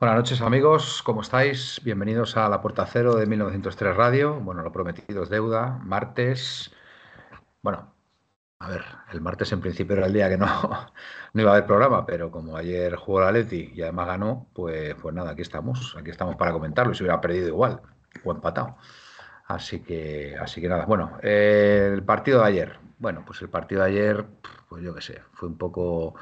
Buenas noches amigos, ¿cómo estáis? Bienvenidos a La Puerta Cero de 1903 Radio. Bueno, lo prometido es deuda. Martes. Bueno, a ver, el martes en principio era el día que no, no iba a haber programa, pero como ayer jugó la Leti y además ganó, pues, pues nada, aquí estamos. Aquí estamos para comentarlo. Si hubiera perdido igual o empatado. Así que, así que nada. Bueno, el partido de ayer. Bueno, pues el partido de ayer, pues yo qué sé, fue un poco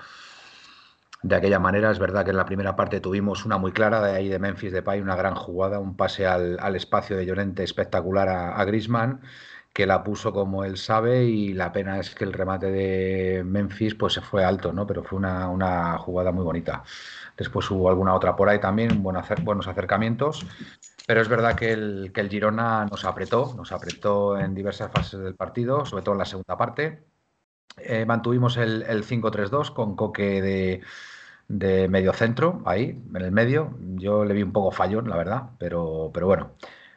de aquella manera. Es verdad que en la primera parte tuvimos una muy clara de ahí de Memphis Depay, una gran jugada, un pase al, al espacio de Llorente espectacular a, a Grisman, que la puso como él sabe y la pena es que el remate de Memphis pues se fue alto, ¿no? Pero fue una, una jugada muy bonita. Después hubo alguna otra por ahí también, buenos acercamientos. Pero es verdad que el, que el Girona nos apretó, nos apretó en diversas fases del partido, sobre todo en la segunda parte. Eh, mantuvimos el, el 5-3-2 con Coque de, de medio centro, ahí, en el medio. Yo le vi un poco fallón, la verdad, pero, pero bueno,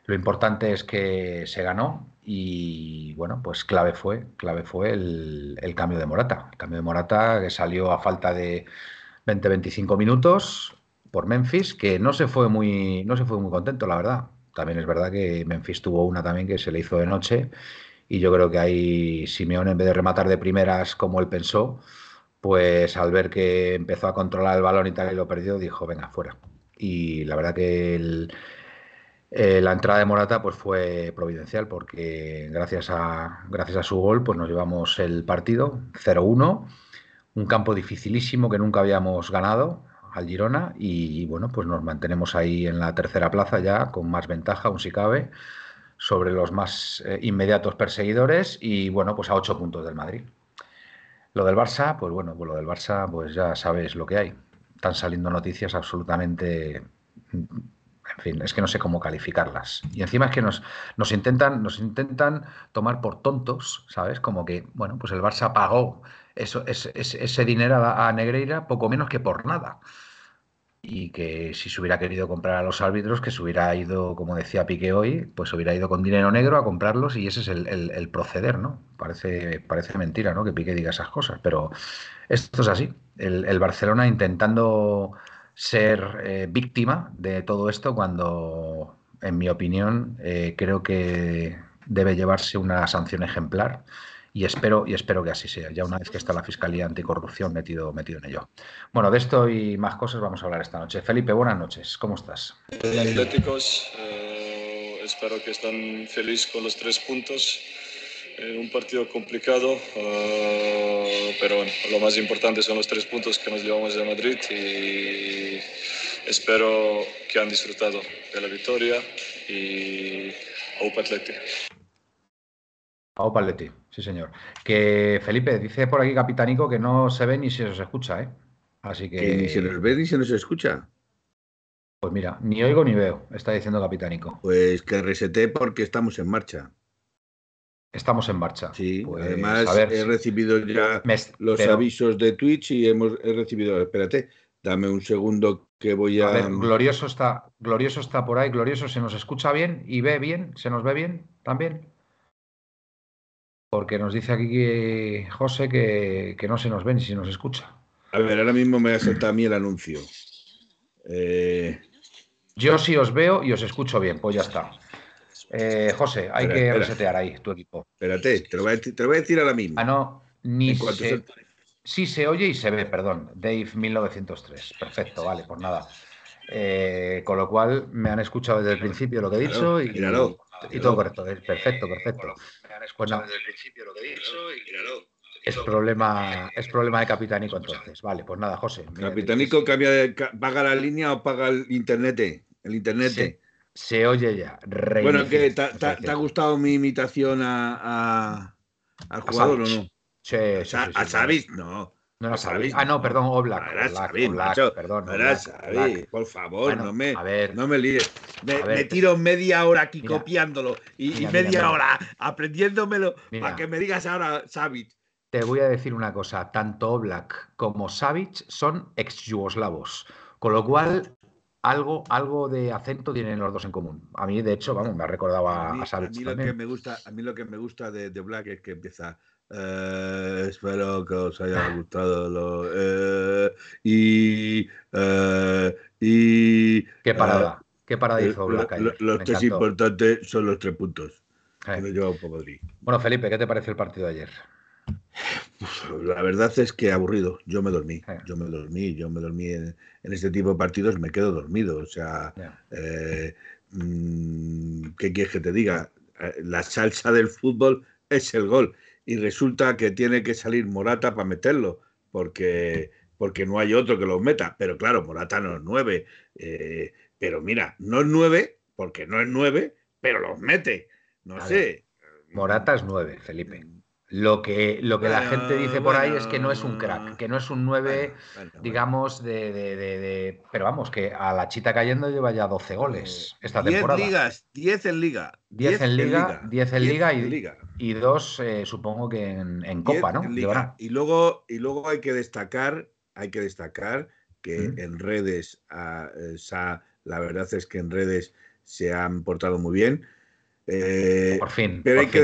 lo importante es que se ganó y bueno, pues clave fue, clave fue el, el cambio de Morata. El cambio de Morata que salió a falta de 20-25 minutos por Memphis, que no se fue muy, no se fue muy contento, la verdad. También es verdad que Memphis tuvo una también que se le hizo de noche y yo creo que ahí Simeone en vez de rematar de primeras como él pensó, pues al ver que empezó a controlar el balón y tal y lo perdió, dijo, venga, fuera. Y la verdad que el, eh, la entrada de Morata pues fue providencial porque gracias a, gracias a su gol pues nos llevamos el partido 0-1, un campo dificilísimo que nunca habíamos ganado al Girona y bueno pues nos mantenemos ahí en la tercera plaza ya con más ventaja, aún si cabe, sobre los más eh, inmediatos perseguidores y bueno pues a ocho puntos del Madrid. Lo del Barça, pues bueno, pues lo del Barça, pues ya sabes lo que hay. Están saliendo noticias absolutamente. En fin, es que no sé cómo calificarlas. Y encima es que nos, nos, intentan, nos intentan tomar por tontos, ¿sabes? Como que, bueno, pues el Barça pagó eso, ese, ese dinero a Negreira poco menos que por nada y que si se hubiera querido comprar a los árbitros, que se hubiera ido, como decía Piqué hoy, pues hubiera ido con dinero negro a comprarlos y ese es el, el, proceder, ¿no? Parece, parece mentira, ¿no? Que Piqué diga esas cosas, pero esto es así. El, el Barcelona intentando ser eh, víctima de todo esto cuando, en mi opinión, eh, creo que debe llevarse una sanción ejemplar y espero, y espero que así sea, ya una vez que está la Fiscalía Anticorrupción metido, metido en ello. Bueno, de esto y más cosas vamos a hablar esta noche. Felipe, buenas noches, ¿cómo estás? Atléticos, eh, espero que están felices con los tres puntos. En un partido complicado, uh, pero bueno, lo más importante son los tres puntos que nos llevamos de Madrid y espero que han disfrutado de la victoria y Aupa Atlético. Pau Paletti, sí señor. Que Felipe dice por aquí Capitanico que no se ve ni se os escucha, ¿eh? Así que... que ni se nos ve ni se nos escucha. Pues mira, ni oigo ni veo, está diciendo Capitanico. Pues que resete porque estamos en marcha. Estamos en marcha. Sí, pues, además a ver, he recibido ya me, los pero... avisos de Twitch y hemos he recibido, espérate, dame un segundo que voy a... a ver, glorioso está, glorioso está por ahí, glorioso se nos escucha bien y ve bien, se nos ve bien también. Porque nos dice aquí que José que, que, no se nos ve ni si nos escucha. A ver, ahora mismo me ha saltado a mí el anuncio. Eh... Yo sí os veo y os escucho bien, pues ya está. Eh, José, hay espera, que espera. resetear ahí tu equipo. Espérate, te lo, voy a, te lo voy a decir ahora mismo. Ah, no, ni se... se... Sí se oye y se ve, perdón. Dave 1903. Perfecto, vale, pues nada. Eh, con lo cual me han escuchado desde el principio lo que he dicho. Míralo, y, míralo. Y todo correcto. Perfecto, perfecto. Pues desde el principio lo que he dicho y claro. Es problema, es problema de Capitanico entonces. Vale, pues nada, José. Capitanico cambia de, paga la línea o paga el internet. El internet. Se, oye ya. Bueno, ¿qué, te, ha gustado mi imitación a, al jugador o no? Sí, sí, a, Xavi, no. No era Xavi. Ah, no, perdón, Oblak. No era Xavi, macho. Perdón, no era Xavi, por favor, no me, a ver, no me líes. Me, tiro media hora aquí copiándolo y, media hora aprendiéndomelo para que me digas ahora Xavi. Te voy a decir una cosa, tanto Oblak como Savic son ex-yugoslavos, con lo cual algo, algo de acento tienen los dos en común. A mí, de hecho, vamos, me ha recordado a, a, a mí, lo que me gusta, a mí lo que me gusta de, de Black es que empieza. Eh, espero que os haya gustado lo, eh, y, eh, y qué parada, qué parada hizo Black. Los tres importantes son los tres puntos. Bueno, Felipe, ¿qué te parece el partido de ayer? La verdad es que aburrido. Yo me dormí. Yo me dormí. Yo me dormí en, este tipo de partidos. Me quedo dormido. O sea, eh, mm, ¿qué quieres que te diga? Eh, la salsa del fútbol es el gol. Y resulta que tiene que salir Morata para meterlo. Porque, porque no hay otro que lo meta. Pero claro, Morata no es nueve. Eh, pero mira, no es nueve porque no es nueve, pero los mete. No sé. Morata es nueve, Felipe. Mm, lo que, lo que la gente dice por ahí es que no es un crack, que no es un 9, digamos, de, de, de, Pero vamos, que a la chita cayendo lleva ya 12 goles esta temporada. 10 ligas, 10 en liga. 10 en liga, 10 en liga, y, y dos, eh, supongo que en, en Copa, ¿no? Y luego, y luego hay que destacar, hay que destacar que en redes, ah, la verdad es que en redes se han portado muy bien. Eh, por fin. Pero hay que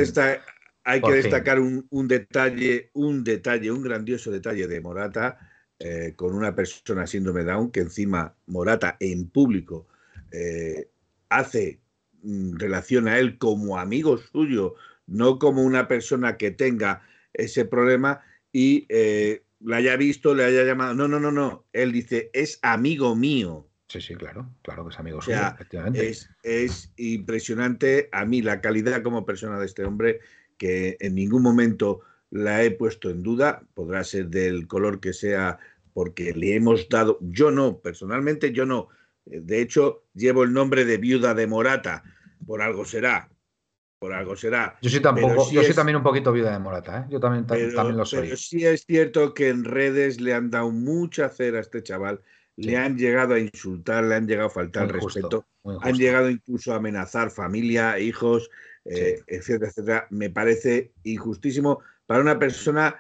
hay que destacar un, detalle, un detalle, un grandioso detalle de Morata eh, con una persona síndrome Down, que encima Morata en público eh, hace mm, relación a él como amigo suyo, no como una persona que tenga ese problema y eh, la haya visto, le haya llamado. No, no, no, no. Él dice, es amigo mío. Sí, sí, claro, claro que es amigo suyo, efectivamente. Es, es impresionante a mí la calidad como persona de este hombre que en ningún momento la he puesto en duda, podrá ser del color que sea, porque le hemos dado, yo no, personalmente yo no, de hecho llevo el nombre de viuda de Morata, por algo será, por algo será. Yo soy tampoco, yo soy también un poquito viuda de Morata, ¿eh? yo también, también lo soy. Pero sí es cierto que en redes le han dado mucha cera a este chaval, le han llegado a insultar, le han llegado a faltar respeto, han llegado incluso a amenazar familia, hijos, eh, etcétera, etcétera, me parece injustísimo para una persona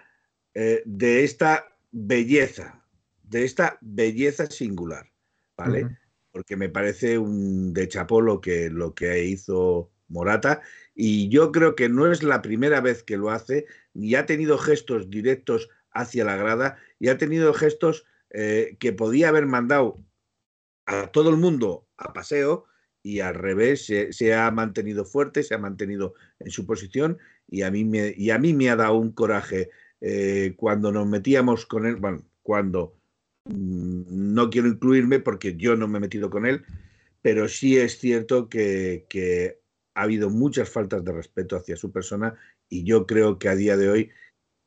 eh, de esta belleza, de esta belleza singular, ¿vale? Porque me parece un de chapó lo que, lo que hizo Morata y yo creo que no es la primera vez que lo hace, y ha tenido gestos directos hacia la grada y ha tenido gestos eh, que podía haber mandado a todo el mundo a paseo y al revés se, ha mantenido fuerte, se ha mantenido en su posición y a mí me, y a mí me ha dado un coraje eh, cuando nos metíamos con él, bueno, cuando mm, no quiero incluirme porque yo no me he metido con él, pero sí es cierto que, que ha habido muchas faltas de respeto hacia su persona y yo creo que a día de hoy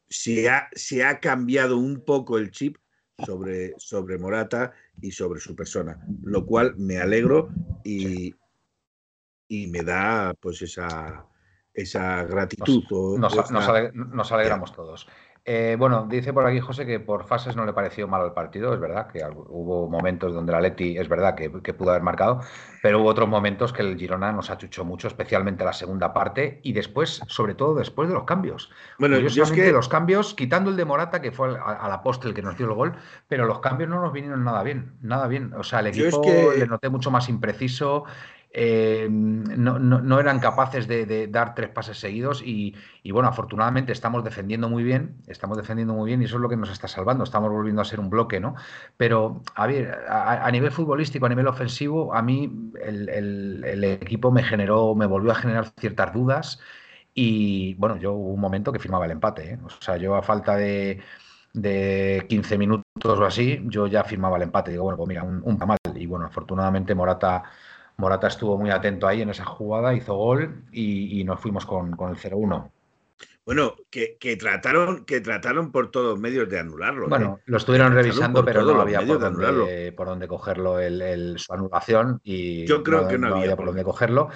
se ha, se ha cambiado un poco el chip sobre, sobre Morata y sobre su persona, lo cual me alegro y, y me da pues esa, esa gratitud. Nos, alegramos todos. Eh, bueno, dice por aquí José que por fases no le pareció mal el partido, es verdad que hubo momentos donde la Leti es verdad que, pudo haber marcado, pero hubo otros momentos que el Girona nos achuchó mucho, especialmente la segunda parte y después, sobre todo después de los cambios. Bueno, yo es que los cambios, quitando el de Morata, que fue al, apóstol que nos dio el gol, pero los cambios no nos vinieron nada bien, nada bien. O sea, el equipo le noté mucho más impreciso, eh, no, no, eran capaces de, dar tres pases seguidos y, bueno, afortunadamente estamos defendiendo muy bien, estamos defendiendo muy bien y eso es lo que nos está salvando, estamos volviendo a ser un bloque, ¿no? Pero, a ver, a, nivel futbolístico, a nivel ofensivo, a mí el, equipo me generó, me volvió a generar ciertas dudas y bueno, yo hubo un momento que firmaba el empate, ¿eh? o sea, yo a falta de de 15 minutos o así, yo ya firmaba el empate. Digo, bueno, pues mira, un, un mal. Y bueno, afortunadamente Morata Morata estuvo muy atento ahí en esa jugada, hizo gol y, nos fuimos con, con el 0-1. Bueno, que, trataron, que trataron por todos medios de anularlo. Bueno, ¿eh? lo estuvieron revisando, pero no había por dónde, por dónde, cogerlo el, su anulación y yo creo que no, había, por dónde cogerlo.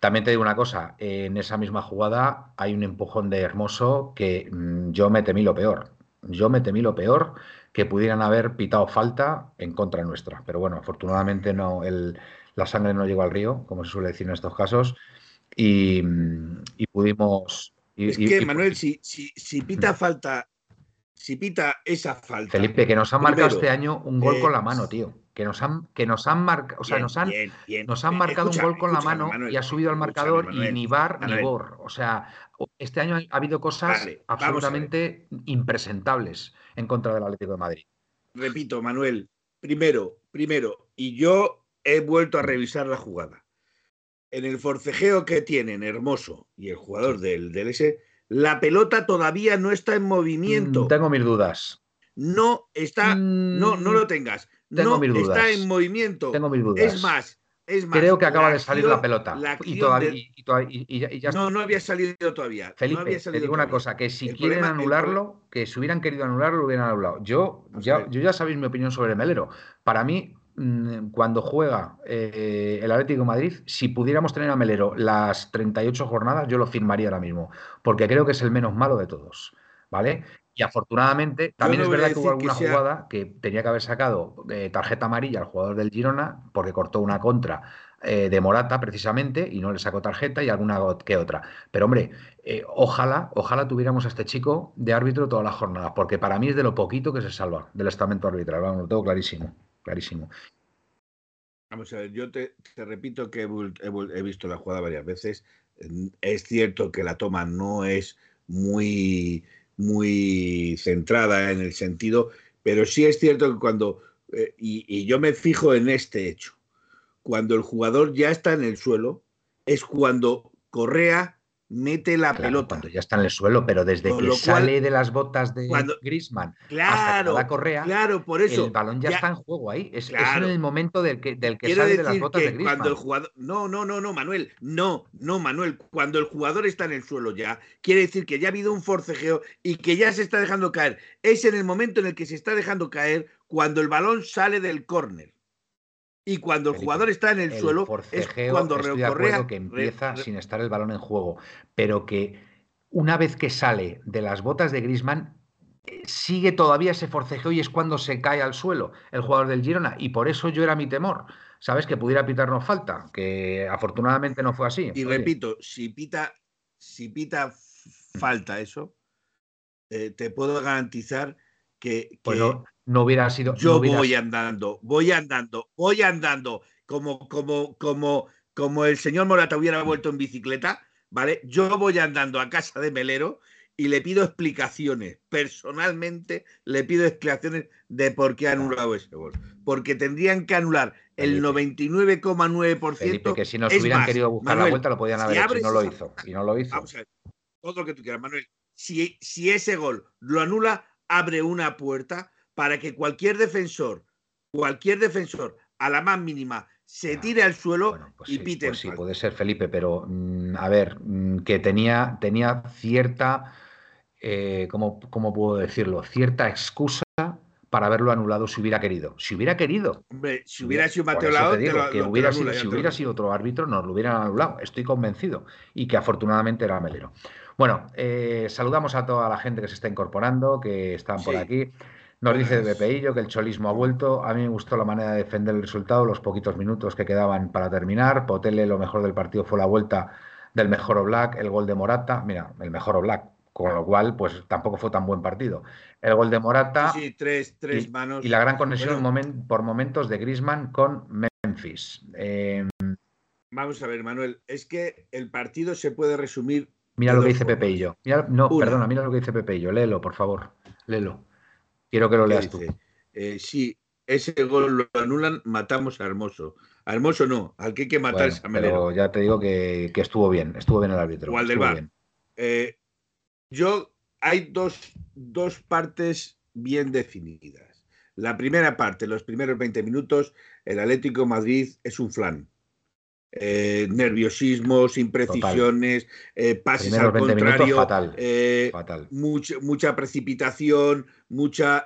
También te digo una cosa, en esa misma jugada hay un empujón de Hermoso que mm, yo me temí lo peor. Yo me temí lo peor que pudieran haber pitado falta en contra nuestra. Pero bueno, afortunadamente no, el, la sangre no llegó al río, como se suele decir en estos casos, y, pudimos... es que, Manuel, si, si, pita mm. falta, si pita esa falta... Felipe, que nos han marcado este año un gol con la mano, tío. Que nos han, que nos han marcado, o sea, nos han, nos han marcado un gol con la mano y ha subido al marcador y ni bar ni bor. O sea, este año ha habido cosas absolutamente impresentables en contra del Atlético de Madrid. Repito, Manuel, primero, primero, y yo he vuelto a revisar la jugada. En el forcejeo que tienen Hermoso y el jugador del DLS, la pelota todavía no está en movimiento. Mm, tengo mis dudas. No está, no, no lo mm, tengas. no está en movimiento. Tengo mis dudas. Es más, es más. Creo que acaba de salir la pelota. y, todavía, ya no, no había salido todavía. Felipe, te digo una cosa, que si quieren anularlo, que si hubieran querido anularlo, lo hubieran anulado. Yo, ya, yo ya sabéis mi opinión sobre Melero. Para mí, cuando juega eh, el Atlético de Madrid, si pudiéramos tener a Melero las 38 jornadas, yo lo firmaría ahora mismo, porque creo que es el menos malo de todos, ¿vale? Y afortunadamente, también es verdad que hubo alguna jugada que tenía que haber sacado eh, tarjeta amarilla al jugador del Girona, porque cortó una contra eh, de Morata precisamente y no le sacó tarjeta y alguna que otra. Pero hombre, ojalá, ojalá tuviéramos a este chico de árbitro todas las jornadas, porque para mí es de lo poquito que se salva del estamento arbitral, lo tengo clarísimo clarísimo. Vamos a ver, yo te, repito que he, visto la jugada varias veces. Es cierto que la toma no es muy, muy centrada en el sentido, pero sí es cierto que cuando, eh, y, yo me fijo en este hecho, cuando el jugador ya está en el suelo, es cuando Correa mete la pelota. Cuando ya está en el suelo, pero desde que sale de las botas de Grisman claro, hasta la correa, claro, por eso, el balón ya, está en juego ahí. Es, en el momento del que, del que sale de las botas de. Cuando el jugador, no, no, no, no, Manuel, no, no, Manuel. Cuando el jugador está en el suelo ya, quiere decir que ya ha habido un forcejeo y que ya se está dejando caer. Es en el momento en el que se está dejando caer cuando el balón sale del córner. Y cuando el jugador está en el, suelo, es cuando estoy de que empieza sin estar el balón en juego, pero que una vez que sale de las botas de Grisman, eh, sigue todavía ese forcejeo y es cuando se cae al suelo el jugador del Girona. Y por eso yo era mi temor. ¿Sabes? Que pudiera pitarnos falta, que afortunadamente no fue así. Y repito, si pita, si pita falta eso, eh, te puedo garantizar que, pues no hubiera sido. Yo voy andando, voy andando, voy andando, como, como, como, como el señor Morata hubiera vuelto en bicicleta, ¿vale? Yo voy andando a casa de Melero y le pido explicaciones. Personalmente le pido explicaciones de por qué ha anulado ese gol. Porque tendrían que anular el 99,9%. Felipe, que si nos hubieran querido buscar la vuelta lo podían haber hecho y no lo hizo. Y no lo hizo. Vamos a ver, todo lo que tú quieras, Manuel. Si, si ese gol lo anula, abre una puerta para que cualquier defensor, cualquier defensor, a la más mínima, se tire al suelo pues y pite. Pues sí, puede ser Felipe, pero mm, a ver, mm, que tenía, tenía cierta, eh, ¿cómo, puedo decirlo? Cierta excusa para haberlo anulado si hubiera querido. Si hubiera querido. Hombre, si hubiera sido Mateo Lado, que hubiera sido, si hubiera sido otro árbitro, nos lo hubieran anulado. Estoy convencido. Y que afortunadamente era Melero. Bueno, eh, saludamos a toda la gente que se está incorporando, que están por aquí. Nos dice Bepeillo que el cholismo ha vuelto. A mí me gustó la manera de defender el resultado, los poquitos minutos que quedaban para terminar. Potele, lo mejor del partido fue la vuelta del mejor Oblak, el gol de Morata. Mira, el mejor Oblak, con lo cual, pues tampoco fue tan buen partido. El gol de Morata. Sí, tres, tres manos. Y la gran conexión por momentos de Grisman con Memphis. Em, Vamos a ver, Manuel, es que el partido se puede resumir. Mira lo que dice Pepeillo. no, perdona, mira lo que dice Pepeillo. Léelo, por favor. Léelo. Quiero que lo leas tú. Eh, si ese gol lo anulan, matamos a Hermoso. A Hermoso no, al que hay que matar es a Melero. Pero ya te digo que, estuvo bien, estuvo bien el árbitro. O al del bar. Eh, yo, hay dos, dos partes bien definidas. La primera parte, los primeros 20 minutos, el Atlético Madrid es un flan. Eh, nerviosismos, imprecisiones, eh, pases al contrario, fatal, eh, Mucha, mucha, precipitación, mucha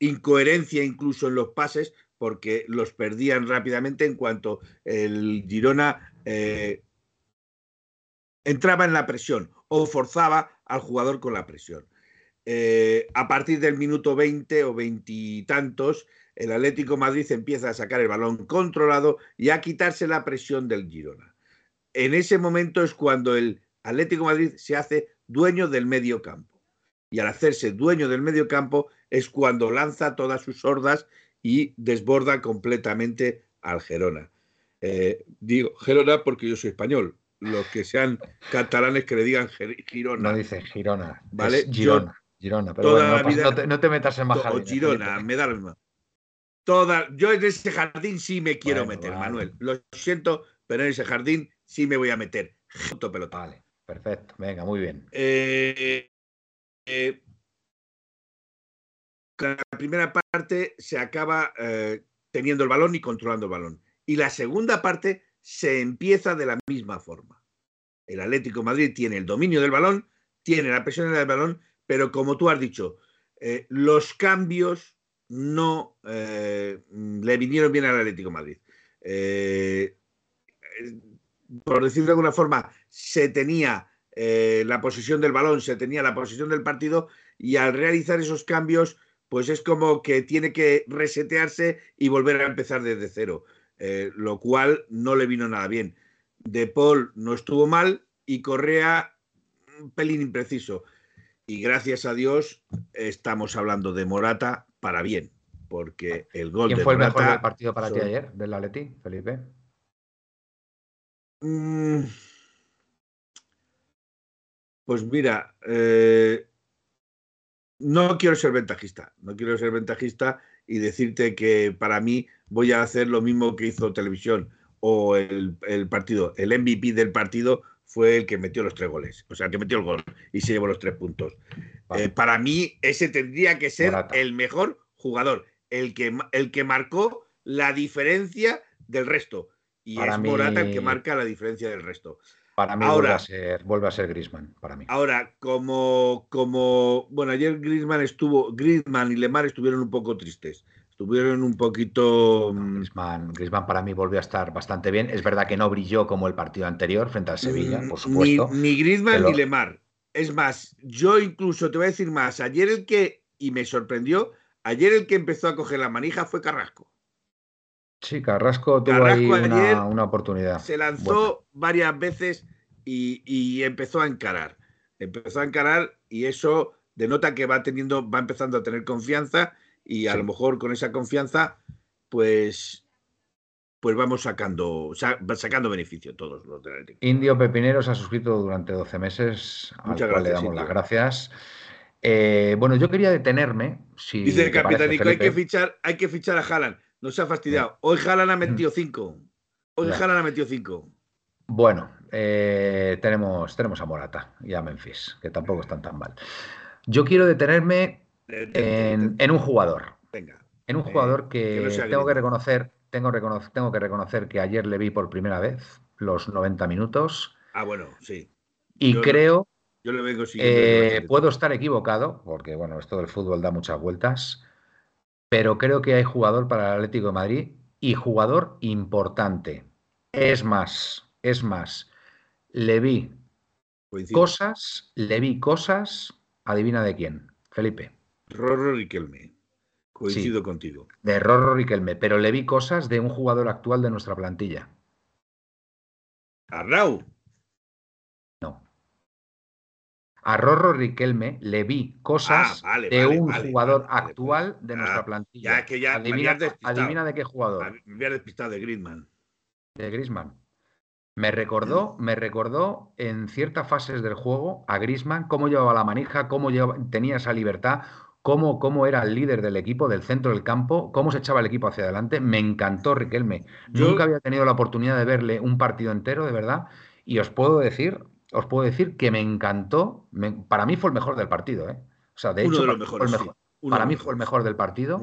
incoherencia incluso en los pases, porque los perdían rápidamente en cuanto el Girona entraba en la presión o forzaba al jugador con la presión. a partir del minuto 20 o veintitantos, el Atlético Madrid empieza a sacar el balón controlado y a quitarse la presión del Girona. En ese momento es cuando el Atlético Madrid se hace dueño del medio campo. Y al hacerse dueño del medio campo es cuando lanza todas sus hordas y desborda completamente al Gerona. Eh, digo Gerona porque yo soy español. Los que sean catalanes que le digan Girona. No dice Girona. ¿Vale? Girona. Girona, pero no, te, metas en más Girona, me da lo mismo toda. Yo en ese jardín sí me quiero meter, Manuel. Lo siento, pero en ese jardín sí me voy a meter. pelota. Vale, perfecto. Venga, muy bien. Eh, eh, la primera parte se acaba eh, teniendo el balón y controlando el balón. Y la segunda parte se empieza de la misma forma. El Atlético Madrid tiene el dominio del balón, tiene la presión del balón, pero como tú has dicho, los cambios no eh, le vinieron bien al Atlético Madrid. Eh, por decirlo de alguna forma, se tenía eh, la posesión del balón, se tenía la posesión del partido y al realizar esos cambios, pues es como que tiene que resetearse y volver a empezar desde cero, lo cual no le vino nada bien. De Paul no estuvo mal y Correa un pelín impreciso. Y gracias a Dios estamos hablando de Morata para bien, porque el gol ¿Quién fue el mejor del partido para ti ayer, del Atleti, Felipe? Mm. pues mira, eh, no quiero ser ventajista, no quiero ser ventajista y decirte que para mí voy a hacer lo mismo que hizo Televisión o el, partido. El MVP del partido fue el que metió los tres goles, o sea, el que metió el gol y se llevó los tres puntos. Eh, para mí, ese tendría que ser el mejor jugador, el que, el que marcó la diferencia del resto. Y es Morata el que marca la diferencia del resto. Para mí ahora, vuelve, a ser, vuelve a ser Griezmann, para mí. Ahora, como, como bueno, ayer Griezmann estuvo, Griezmann y Lemar estuvieron un poco tristes. Estuvieron un poquito. Mm, Griezmann, Griezmann, para mí volvió a estar bastante bien. Es verdad que no brilló como el partido anterior frente al Sevilla, mm, por supuesto. Ni, ni Griezmann ni Lemar. Es más, yo incluso te voy a decir más. Ayer el que, y me sorprendió, ayer el que empezó a coger la manija fue Carrasco. Sí, Carrasco tuvo ahí una, oportunidad. Se lanzó varias veces y, empezó a encarar. Empezó a encarar y eso denota que va teniendo, va empezando a tener confianza y a lo mejor con esa confianza, pues, pues vamos sacando, sacando beneficio todos los de Indio Pepineros ha suscrito durante 12 meses, Muchas al cual le damos las gracias. Eh, bueno, yo quería detenerme. Si Dice el capitánico, hay que fichar, hay que fichar a Haaland. No se ha fastidiado. Hoy Haaland ha metido 5. Hoy Haaland ha metido 5. Bueno, eh, tenemos, tenemos a Morata y a Memphis, que tampoco están tan mal. Yo quiero detenerme en, un jugador. Venga. En un jugador que, tengo que reconocer, tengo, tengo que reconocer que ayer le vi por primera vez los 90 minutos. Ah, bueno, sí. Y creo. Yo le vengo eh, puedo estar equivocado, porque bueno, esto del fútbol da muchas vueltas, pero creo que hay jugador para el Atlético de Madrid y jugador importante. Es más, es más, le vi cosas, le vi cosas, adivina de quién, Felipe. Rorro Riquelme. Coincido contigo. De Rorro Riquelme, pero le vi cosas de un jugador actual de nuestra plantilla. Arrau. No. A Rorro Riquelme le vi cosas ah, de un jugador actual de nuestra ah, plantilla. adivina, de qué jugador. Me había despistado de Griezmann. De Griezmann. Me recordó, me recordó en ciertas fases del juego a Griezmann cómo llevaba la manija, cómo tenía esa libertad, cómo, cómo era el líder del equipo, del centro del campo, cómo se echaba el equipo hacia adelante. Me encantó Riquelme. Nunca había tenido la oportunidad de verle un partido entero, de verdad. Y os puedo decir, os puedo decir que me encantó. para mí fue el mejor del partido, ¿eh? O sea, de hecho, para mí fue el mejor del partido.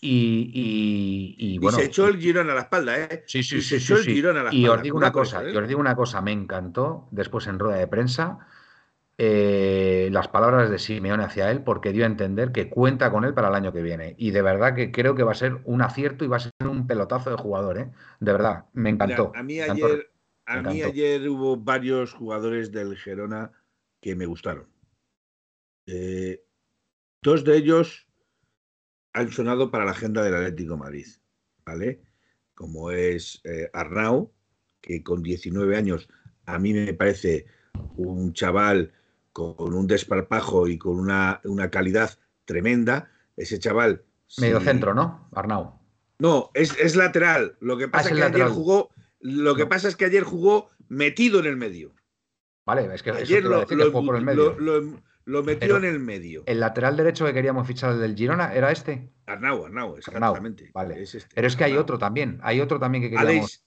Y, y, bueno. Y se echó el girón a la espalda, ¿eh? Sí, sí, sí. Se echó el girón a la espalda. Y os digo una cosa, ¿eh? y os digo una cosa, me encantó después en rueda de prensa eh, las palabras de Simeone hacia él, porque dio a entender que cuenta con él para el año que viene. Y de verdad que creo que va a ser un acierto y va a ser un pelotazo de jugador, ¿eh? De verdad, me encantó. a mí ayer, a mí ayer hubo varios jugadores del Gerona que me gustaron. Eh, dos de ellos han sonado para la agenda del Atlético Madrid, ¿vale? Como es eh, Arnau, que con 19 años a mí me parece un chaval con un desparpajo y con una, calidad tremenda. Ese chaval. Medio centro, ¿no? Arnau. No, es, lateral. Lo que ah, pasa es que ayer jugó. Lo que pasa es que ayer jugó metido en el medio. Vale, es que ayer lo, por el medio. Lo, metió en el medio. ¿El lateral derecho que queríamos fichar del Girona era este? Arnau, Arnau, exactamente. vale. este. Pero es que hay otro también. Hay otro también que queríamos. Aleix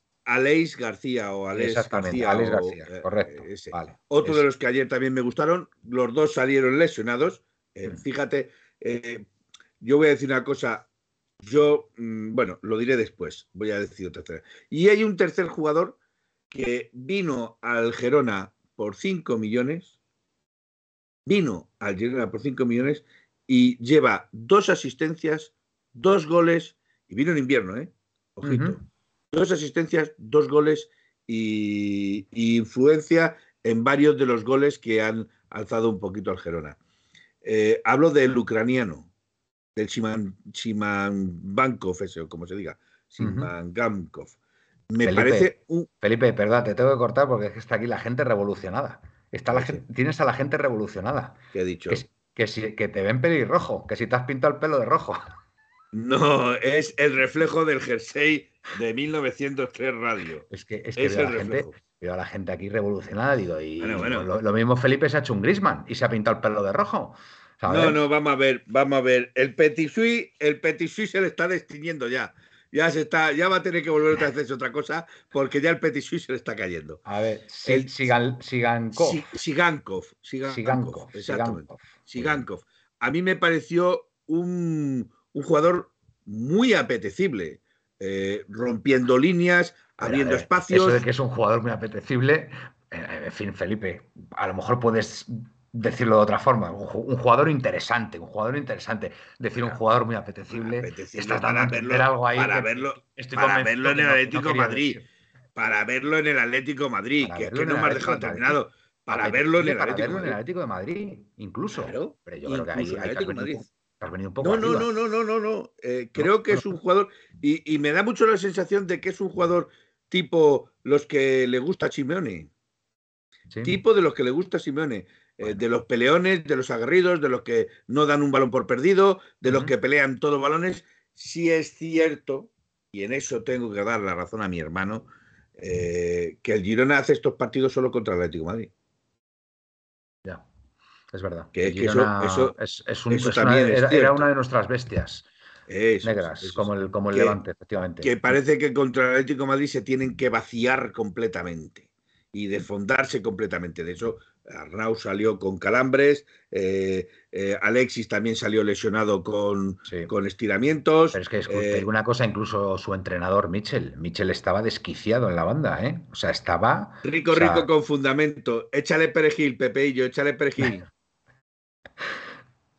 García o Aleix Exactamente, García. García, eh, correcto. Otro de los que ayer también me gustaron, los dos salieron lesionados. Eh, mm. Fíjate, eh, yo voy a decir una cosa, yo, mm, bueno, lo diré después, voy a decir otra. Y hay un tercer jugador que vino al Gerona por 5 millones, vino al Girona por 5 millones y lleva dos asistencias, dos goles, y vino en invierno, ¿eh? Ojito dos asistencias, dos goles y, influencia en varios de los goles que han alzado un poquito al Gerona. Eh, hablo del ucraniano, del Shiman, Bankov, ese, o como se diga, Shiman Me parece un... Felipe, perdón, te tengo que cortar porque está aquí la gente revolucionada. Está la gente, tienes a la gente revolucionada. ¿Qué he dicho? Que, si, que te ven pelirrojo, que si te has pintado el pelo de rojo. No, es el reflejo del jersey de 1903 Radio. Es que, es que veo, a la gente, veo, a la gente, aquí revolucionada, digo, y Lo, mismo Felipe se ha hecho un Grisman y se ha pintado el pelo de rojo. No, no, vamos a ver, vamos a ver. El Petit Suisse, el Petit Suisse se le está destiniendo ya. Ya se está, ya va a tener que volver a hacer otra cosa porque ya el Petit Suisse se le está cayendo. A ver, el, Sigankov. Sigankov. Sigankov. Exactamente. Sigankov. A mí me pareció un, un jugador muy apetecible. Eh, rompiendo líneas, abriendo espacios. Eso de que es un jugador muy apetecible, eh, en fin, Felipe, a lo mejor puedes decirlo de otra forma, un jugador interesante, un jugador interesante, decir un jugador muy apetecible, estás para verlo, algo ahí para verlo, para verlo en el Atlético Madrid, para verlo en el Atlético Madrid, que, que no me has dejado terminado, para verlo en el Atlético, de Madrid, incluso. pero yo creo que hay, hay que no, no, no, no, no, no, no, eh, creo que es un jugador y, me da mucho la sensación de que es un jugador tipo los que le gusta a Simeone. Tipo de los que le gusta a Simeone. Eh, de los peleones, de los aguerridos, de los que no dan un balón por perdido, de los que pelean todos balones. Si es cierto, y en eso tengo que dar la razón a mi hermano, eh, que el Girona hace estos partidos solo contra el Atlético Madrid. Ya. Es verdad. Que, eso, es, un, era, una de nuestras bestias. negras, como el, como el Levante, efectivamente. Que parece que contra el Atlético Madrid se tienen que vaciar completamente y desfondarse completamente. De eso, Arnau salió con calambres, eh, eh, Alexis también salió lesionado con, con estiramientos. Pero es que es una cosa, incluso su entrenador, Michel, Michel estaba desquiciado en la banda, ¿eh? O sea, estaba. Rico, rico con fundamento. Échale perejil, Pepeillo, échale perejil.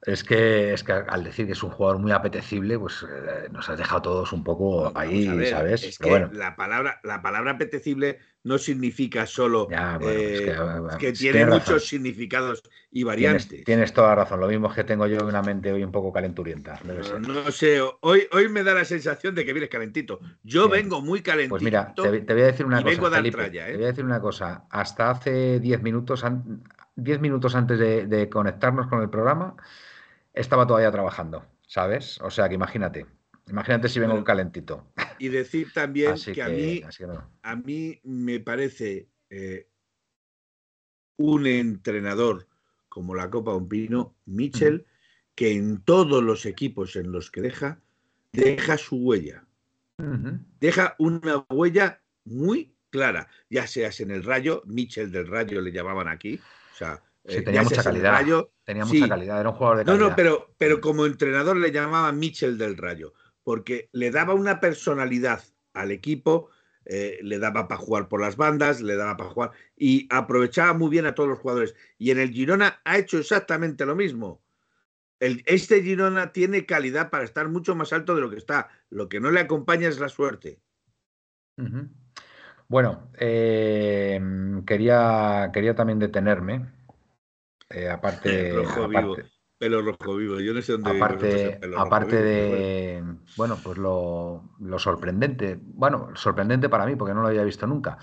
Es que, es que al decir que es un jugador muy apetecible, pues eh, nos has dejado todos un poco ahí, ¿sabes? Es que la, palabra, la palabra apetecible no significa solo eh, que, tiene muchos significados y variantes. Tienes, toda la razón. Lo mismo es que tengo yo una mente hoy un poco calenturienta. No, sé, hoy, hoy me da la sensación de que vienes calentito. Yo vengo muy calentito. Pues mira, te, voy a decir una cosa. Te voy a decir una cosa. Hasta hace 10 minutos, diez minutos antes de, conectarnos con el programa, estaba todavía trabajando, ¿sabes? O sea que imagínate, imagínate si vengo calentito. Y decir también que, a, mí, a mí me parece eh, un entrenador como la Copa Pino, Michel, que en todos los equipos en los que deja, deja su huella. Deja una huella muy clara, ya seas en el Rayo, Michel del Rayo le llamaban aquí, o sea, Sí, tenía mucha calidad. Rayo. Tenía mucha calidad, era un jugador de calidad. No, no, pero, pero como entrenador le llamaba Mitchell del Rayo, porque le daba una personalidad al equipo, eh, le daba para jugar por las bandas, le daba para jugar y aprovechaba muy bien a todos los jugadores. Y en el Girona ha hecho exactamente lo mismo. El, este Girona tiene calidad para estar mucho más alto de lo que está. Lo que no le acompaña es la suerte. Bueno, eh, quería, quería también detenerme. Eh, aparte, rojo vivo, pelo rojo vivo. Yo no sé dónde aparte, aparte de, bueno, pues lo, sorprendente, bueno, sorprendente para mí porque no lo había visto nunca.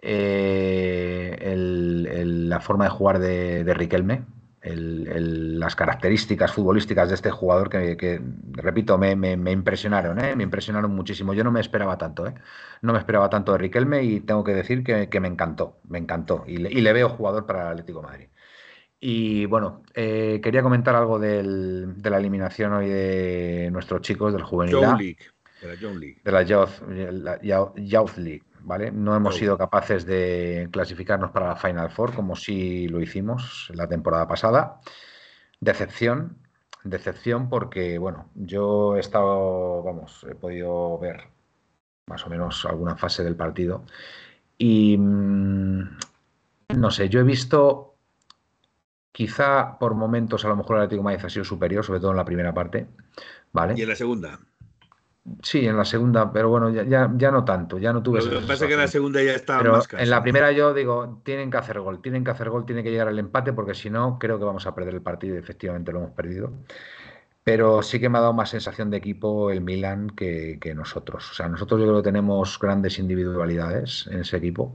Eh, la forma de jugar de, de Riquelme, las características futbolísticas de este jugador que, repito, me, impresionaron, ¿eh? me impresionaron muchísimo. Yo no me esperaba tanto, ¿eh? no me esperaba tanto de Riquelme y tengo que decir que, me encantó, me encantó y le, veo jugador para el Atlético de Madrid. Y bueno, eh, quería comentar algo de la eliminación hoy de nuestros chicos del juvenil. League, de la League. De la Youth League. No hemos sido capaces de clasificarnos para la Final Four como sí lo hicimos la temporada pasada. Decepción, decepción porque, bueno, yo he estado, vamos, he podido ver más o menos alguna fase del partido y mm, no sé, yo he visto quizá por momentos a lo mejor el Atlético de Madrid ha sido superior, sobre todo en la primera parte, ¿vale? ¿Y en la segunda? Sí, en la segunda, pero bueno, ya, ya, no tanto, ya no tuve. Lo que pasa es que en la segunda ya estaba más En la primera yo digo, tienen que hacer gol, tienen que hacer gol, tiene que llegar al empate, porque si no, creo que vamos a perder el partido y efectivamente lo hemos perdido. Pero sí que me ha dado más sensación de equipo el Milan que, nosotros. O sea, nosotros yo creo que tenemos grandes individualidades en ese equipo,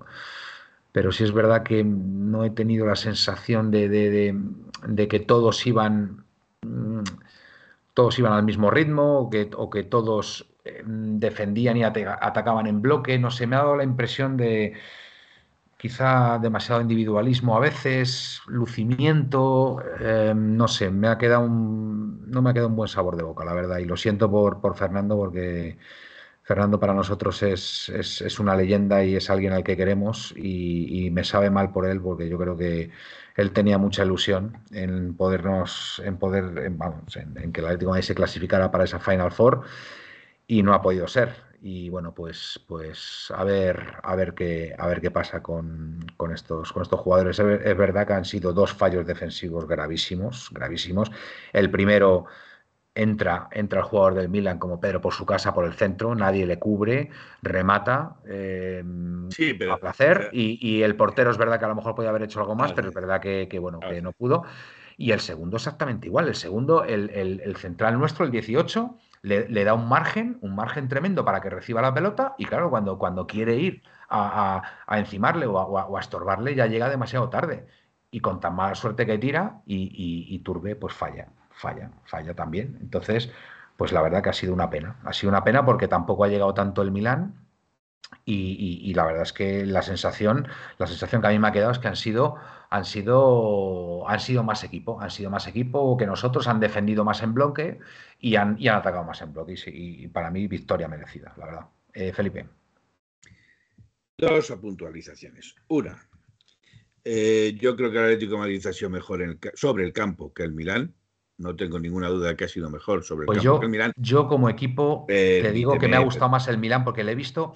pero sí es verdad que no he tenido la sensación de, de que todos iban mm, todos iban al mismo ritmo o que, o que todos eh, defendían y atacaban en bloque. No sé, me ha dado la impresión de quizá demasiado individualismo a veces, lucimiento, eh, no sé, me ha quedado un, no me ha quedado un buen sabor de boca, la verdad, y lo siento por, por Fernando porque Fernando para nosotros es, es, una leyenda y es alguien al que queremos y, me sabe mal por él porque yo creo que él tenía mucha ilusión en podernos, en poder, en, vamos, en, que el Atlético se clasificara para esa Final Four y no ha podido ser. Y bueno, pues, pues a ver, a ver qué, a ver qué pasa con, estos, con estos jugadores. Es verdad que han sido dos fallos defensivos gravísimos, gravísimos. El primero entra, entra el jugador del Milan como Pedro por su casa, por el centro, nadie le cubre, remata eh, a placer y, el portero es verdad que a lo mejor podía haber hecho algo más, pero es verdad que, bueno, que no pudo. Y el segundo exactamente igual, el segundo, el, central nuestro, el 18, le, da un margen, un margen tremendo para que reciba la pelota y claro, cuando, cuando quiere ir a, encimarle o a, estorbarle ya llega demasiado tarde. Y con tan mala suerte que tira y, y Turbe pues falla falla, falla también. Entonces, pues la verdad que ha sido una pena. Ha sido una pena porque tampoco ha llegado tanto el Milán. Y, la verdad es que la sensación, la sensación que a mí me ha quedado es que han sido, han sido, han sido más equipo, han sido más equipo que nosotros, han defendido más en bloque y han, han atacado más en bloque. Y, para mí, victoria merecida, la verdad. Eh, Felipe. Dos puntualizaciones. Una, eh, yo creo que el Atlético de Madrid ha sido mejor sobre el campo que el Milán no tengo ninguna duda de que ha sido mejor sobre el pues campo yo, Milán. Yo como equipo te digo que me ha gustado más el Milán porque le he visto.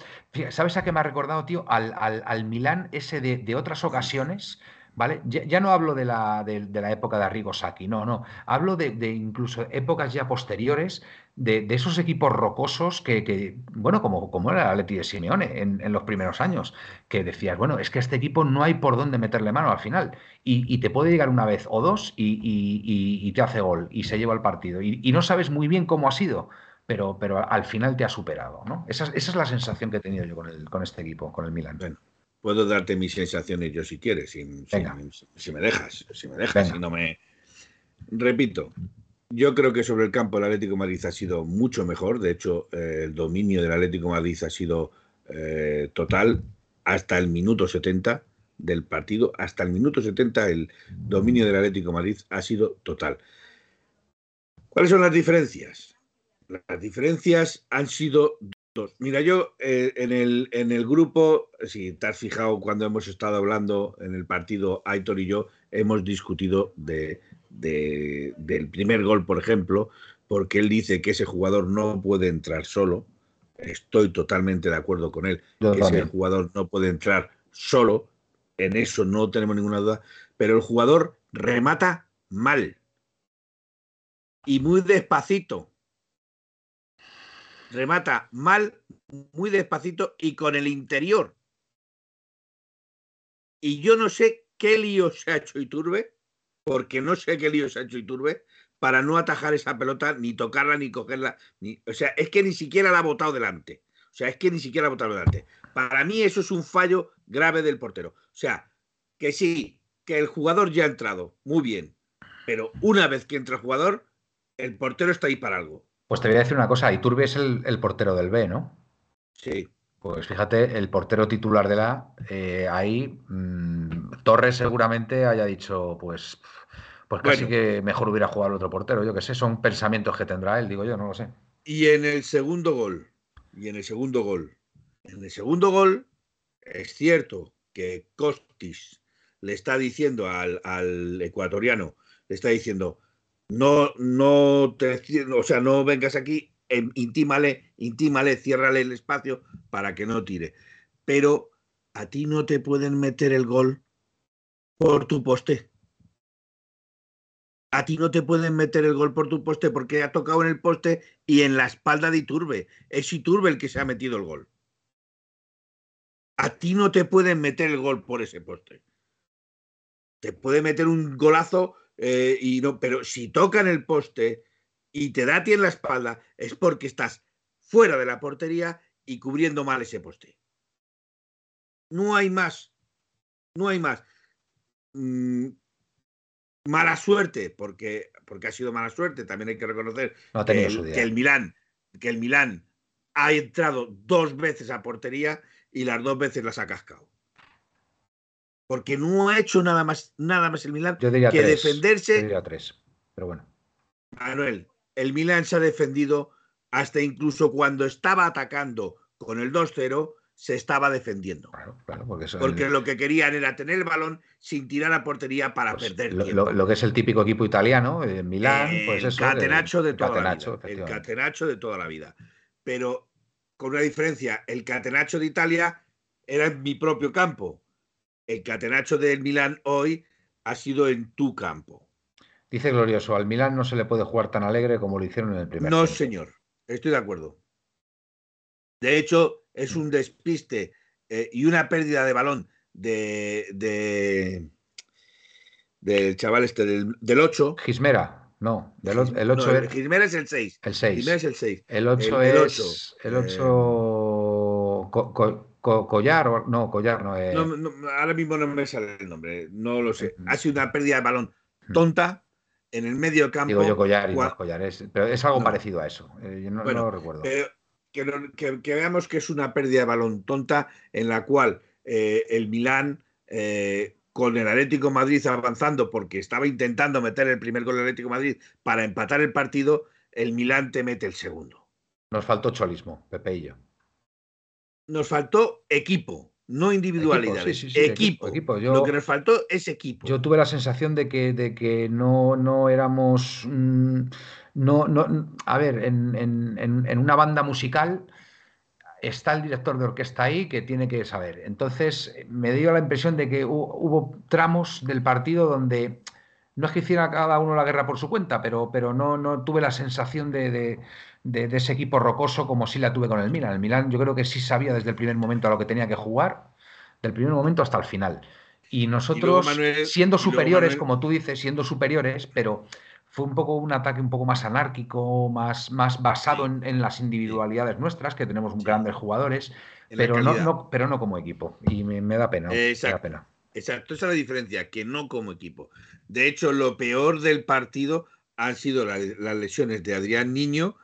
¿Sabes a qué me ha recordado, tío? Al, al, al Milán ese de, de, otras ocasiones ¿vale? Ya, no hablo de la, de, la, época de Arrigo Sacchi, no, no. Hablo de, incluso épocas ya posteriores, de, esos equipos rocosos que, bueno, como, como era el Atleti de Simeone en, los primeros años, que decías, bueno, es que este equipo no hay por dónde meterle mano al final. Y, te puede llegar una vez o dos y, te hace gol y se lleva el partido. Y, no sabes muy bien cómo ha sido. Pero, pero al final te ha superado, ¿no? Esa, esa es la sensación que he tenido yo con, el, con este equipo, con el Milan. Puedo darte mis sensaciones yo si quieres, si, me dejas, si me dejas, si no me... Repito, yo creo que sobre el campo el Atlético Madrid ha sido mucho mejor. De hecho, eh, el dominio del Atlético Madrid ha sido eh, total hasta el minuto 70 del partido. Hasta el minuto 70 el dominio del Atlético Madrid ha sido total. ¿Cuáles son las diferencias? Las diferencias han sido Mira, yo eh, en, el, en el grupo, si te has fijado cuando hemos estado hablando en el partido, Aitor y yo hemos discutido de, del primer gol, por ejemplo, porque él dice que ese jugador no puede entrar solo. Estoy totalmente de acuerdo con él, que ese jugador no puede entrar solo, en eso no tenemos ninguna duda, pero el jugador remata mal. Y muy despacito remata mal, muy despacito y con el interior. Y yo no sé qué lío se ha hecho Iturbe, porque no sé qué lío se ha hecho Iturbe, para no atajar esa pelota, ni tocarla, ni cogerla. Ni, o sea, es que ni siquiera la ha botado delante. O sea, es que ni siquiera la ha botado delante. Para mí eso es un fallo grave del portero. O sea, que sí, que el jugador ya ha entrado, muy bien. Pero una vez que entra el jugador, el portero está ahí para algo. Pues te voy a decir una cosa, Iturbe es el, portero del B, ¿no? Sí. Pues fíjate, el portero titular de la eh, ahí, mm, Torres seguramente haya dicho, pues, pues casi que mejor hubiera jugado el otro portero, yo qué sé, son pensamientos que tendrá él, digo yo, no lo sé. Y en el segundo gol, y en el segundo gol, en el segundo gol, es cierto que Costis le está diciendo al, al ecuatoriano, le está diciendo, no, no te, o sea, no vengas aquí, em, intímale, intímale, ciérrale el espacio para que no tire. Pero a ti no te pueden meter el gol por tu poste. A ti no te pueden meter el gol por tu poste porque ha tocado en el poste y en la espalda de Iturbe. Es Iturbe el que se ha metido el gol. A ti no te pueden meter el gol por ese poste. Te puede meter un golazo eh, y no, pero si tocan el poste y te da a ti en la espalda, es porque estás fuera de la portería y cubriendo mal ese poste. No hay más. No hay más. Mm, mala suerte, porque, porque ha sido mala suerte. También hay que reconocer que, el, que, el, Milán, que el Milán ha entrado dos veces a portería y las dos veces las ha cascado porque no ha hecho nada más, nada más el Milan que defenderse. Yo diría tres, pero bueno. Manuel, el Milan se ha defendido hasta incluso cuando estaba atacando con el 2-0, se estaba defendiendo. Claro, claro, porque, porque lo que querían era tener el balón sin tirar a portería para pues perder. Lo, lo, que es el típico equipo italiano, en Milán, pues eso. Catenacho de, toda la vida. El catenacho de toda la vida. Pero con una diferencia, el catenacho de Italia era en mi propio campo el catenacho del Milán hoy ha sido en tu campo. Dice Glorioso, al Milán no se le puede jugar tan alegre como lo hicieron en el primer No, señor, estoy de acuerdo. De hecho, es un despiste eh, y una pérdida de balón de, del chaval este, del, 8. Gismera, no, el 8 es... Gismera es el 6. El 6. Gismera es el 6. El 8 es... El 8... Collar, no, Collar no es. ahora mismo no me sale el nombre, no lo sé. Ha sido una pérdida de balón tonta en el medio campo. Digo yo Collar y no Collar, es, pero es algo parecido a eso. Eh, yo no, lo recuerdo. Pero que, veamos que es una pérdida de balón tonta en la cual eh, el Milán. Eh, con el Atlético Madrid avanzando porque estaba intentando meter el primer gol del Atlético Madrid para empatar el partido, el Milán te mete el segundo. Nos faltó cholismo, Pepe y yo nos faltó equipo, no individualidades. Equipo, equipo, Lo que nos faltó es equipo. Yo tuve la sensación de que, de que no, no éramos. Mm, no, no, a ver, en, en, una banda musical está el director de orquesta ahí que tiene que saber. Entonces me dio la impresión de que hubo tramos del partido donde no es que hiciera cada uno la guerra por su cuenta, pero, pero no, no tuve la sensación de, de, ese equipo rocoso como sí la tuve con el Milan. El Milan yo creo que sí sabía desde el primer momento a lo que tenía que jugar, del primer momento hasta el final. Y nosotros, siendo superiores, como tú dices, siendo superiores, pero fue un poco un ataque un poco más anárquico, más, más basado en, las individualidades nuestras, que tenemos grandes jugadores, pero no, pero no como equipo. Y me, da pena. Exacto. pena. Exacto, esa es la diferencia, que no como equipo. De hecho, lo peor del partido han sido las lesiones de Adrián Niño,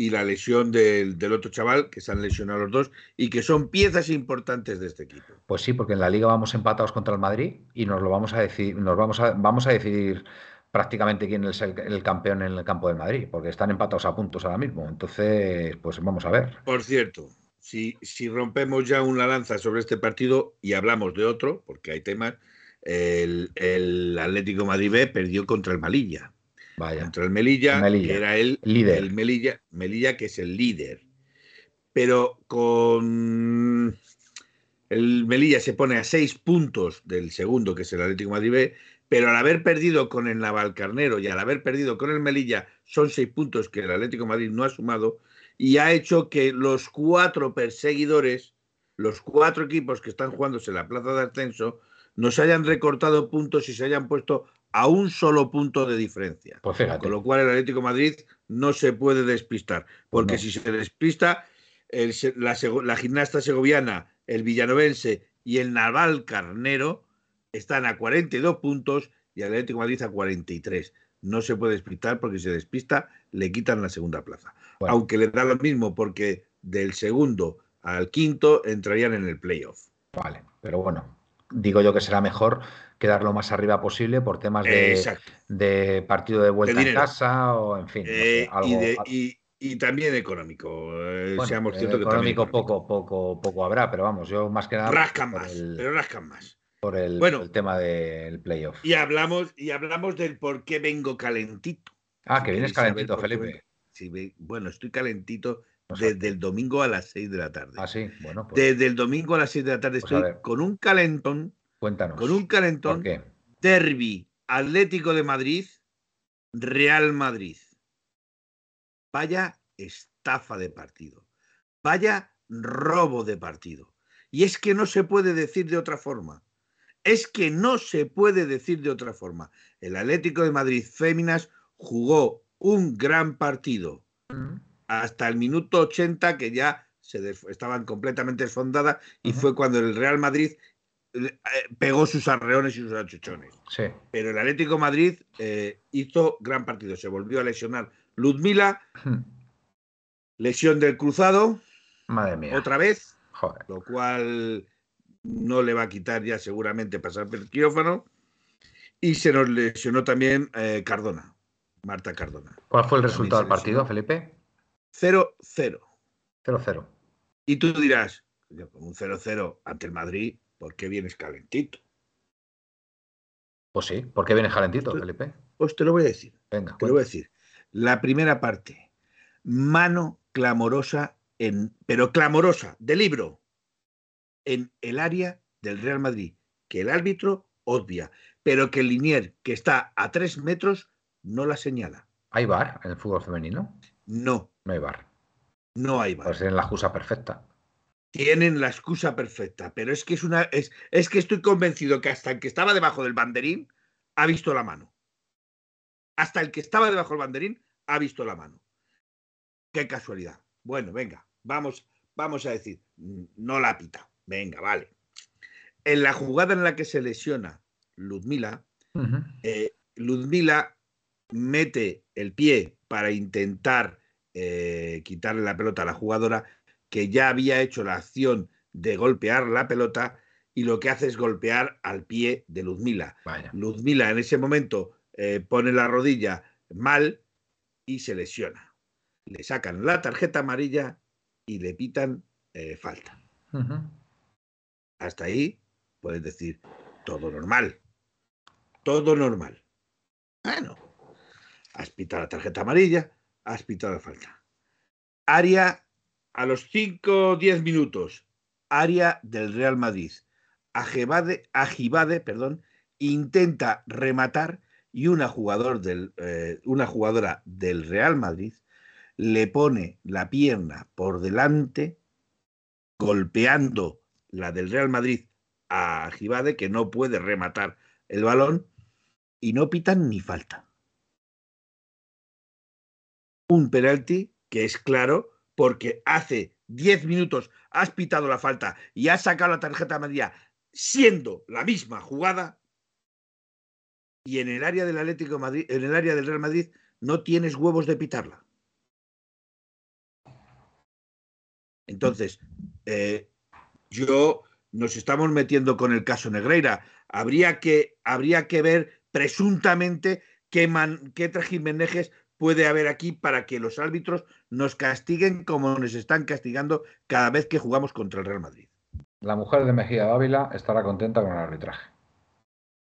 y la lesión del, otro chaval, que se han lesionado los dos y que son piezas importantes de este equipo. Pues sí, porque en la liga vamos empatados contra el Madrid y nos lo vamos a decir, nos vamos a, vamos a decidir prácticamente quién es el, campeón en el campo del Madrid, porque están empatados a puntos ahora mismo. Entonces, pues vamos a ver. Por cierto, si, si rompemos ya una lanza sobre este partido y hablamos de otro, porque hay temas, el, el Atlético Madrid B perdió contra el Malilla. Vaya. Contra el Melilla, que era el líder. El Melilla, Melilla, que es el líder. Pero con el Melilla se pone a seis puntos del segundo, que es el Atlético Madrid B, pero al haber perdido con el Navalcarnero y al haber perdido con el Melilla, son seis puntos que el Atlético Madrid no ha sumado y ha hecho que los cuatro perseguidores, los cuatro equipos que están jugándose la plaza de ascenso, nos hayan recortado puntos y se hayan puesto a un solo punto de diferencia. Pues Con lo cual el Atlético Madrid no se puede despistar, porque si se despista, la, gimnasta segoviana, el villanovense y el naval carnero están a 42 puntos y el Atlético Madrid a 43. No se puede despistar porque si se despista le quitan la segunda plaza. Aunque le da lo mismo porque del segundo al quinto entrarían en el playoff. Vale, pero bueno, digo yo que será mejor quedar lo más arriba posible por temas de, partido de vuelta en casa o en fin. Eh, y, también económico. Eh, seamos económico poco, poco, poco habrá, pero vamos, yo más que nada. Rascan más, pero rascan más. Por el, bueno, el tema del playoff. Y hablamos, y hablamos del por qué vengo calentito. Ah, que vienes calentito, Felipe. Bueno, estoy calentito desde el domingo a las 6 de la tarde. Ah, sí, bueno. Pues desde el domingo a las 6 de la tarde pues estoy con un calentón. Cuéntanos. Con un calentón. ¿Por qué? Derby Atlético de Madrid, Real Madrid. Vaya estafa de partido. Vaya robo de partido. Y es que no se puede decir de otra forma. Es que no se puede decir de otra forma. El Atlético de Madrid Féminas jugó un gran partido. Hasta el minuto 80 que ya se estaban completamente esfondadas y fue cuando el Real Madrid eh, pegó sus arreones y sus achuchones. Sí. Pero el Atlético Madrid eh, hizo gran partido. Se volvió a lesionar Ludmila, lesión del cruzado. Madre mía. Otra vez. Lo cual no le va a quitar ya seguramente pasar por el quirófano. Y se nos lesionó también eh, Cardona, Marta Cardona. ¿Cuál fue el resultado del partido, Felipe? 0-0. 0-0. Y tú dirás, con un 0-0 ante el Madrid, ¿por qué vienes calentito? Pues sí, ¿por qué vienes calentito, Felipe? Pues te lo voy a decir. Venga. Te lo voy a decir. La primera parte, mano clamorosa, en, pero clamorosa, de libro, en el área del Real Madrid, que el árbitro obvia, pero que el linier que está a tres metros no la señala. ¿Hay bar en el fútbol femenino? No. No hay bar. No hay bar. Pues tienen la excusa perfecta. Tienen la excusa perfecta, pero es que es una. Es, es que estoy convencido que hasta el que estaba debajo del banderín ha visto la mano. Hasta el que estaba debajo del banderín ha visto la mano. Qué casualidad. Bueno, venga, vamos, vamos a decir, no la ha pitado. Venga, vale. En la jugada en la que se lesiona Ludmila, eh, Ludmila mete el pie para intentar eh, quitarle la pelota a la jugadora que ya había hecho la acción de golpear la pelota y lo que hace es golpear al pie de Luzmila. Luzmila en ese momento eh, pone la rodilla mal y se lesiona. Le sacan la tarjeta amarilla y le pitan eh, falta. Hasta ahí puedes decir todo normal. Todo normal. Bueno, has pitado la tarjeta amarilla, has pitado la falta. Área a los 5 o 10 minutos. Área del Real Madrid. Ajibade, perdón, intenta rematar y una, jugador del, eh, una jugadora del Real Madrid le pone la pierna por delante, golpeando la del Real Madrid a Ajibade, que no puede rematar el balón, y no pitan ni falta un penalti que es claro porque hace 10 minutos has pitado la falta y has sacado la tarjeta amarilla siendo la misma jugada y en el área del Atlético Madrid, en el área del Real Madrid no tienes huevos de pitarla. Entonces, eh, yo nos estamos metiendo con el caso Negreira. Habría que, habría que ver presuntamente qué, man, qué puede haber aquí para que los árbitros nos castiguen como nos están castigando cada vez que jugamos contra el Real Madrid. La mujer de Mejía Dávila estará contenta con el arbitraje.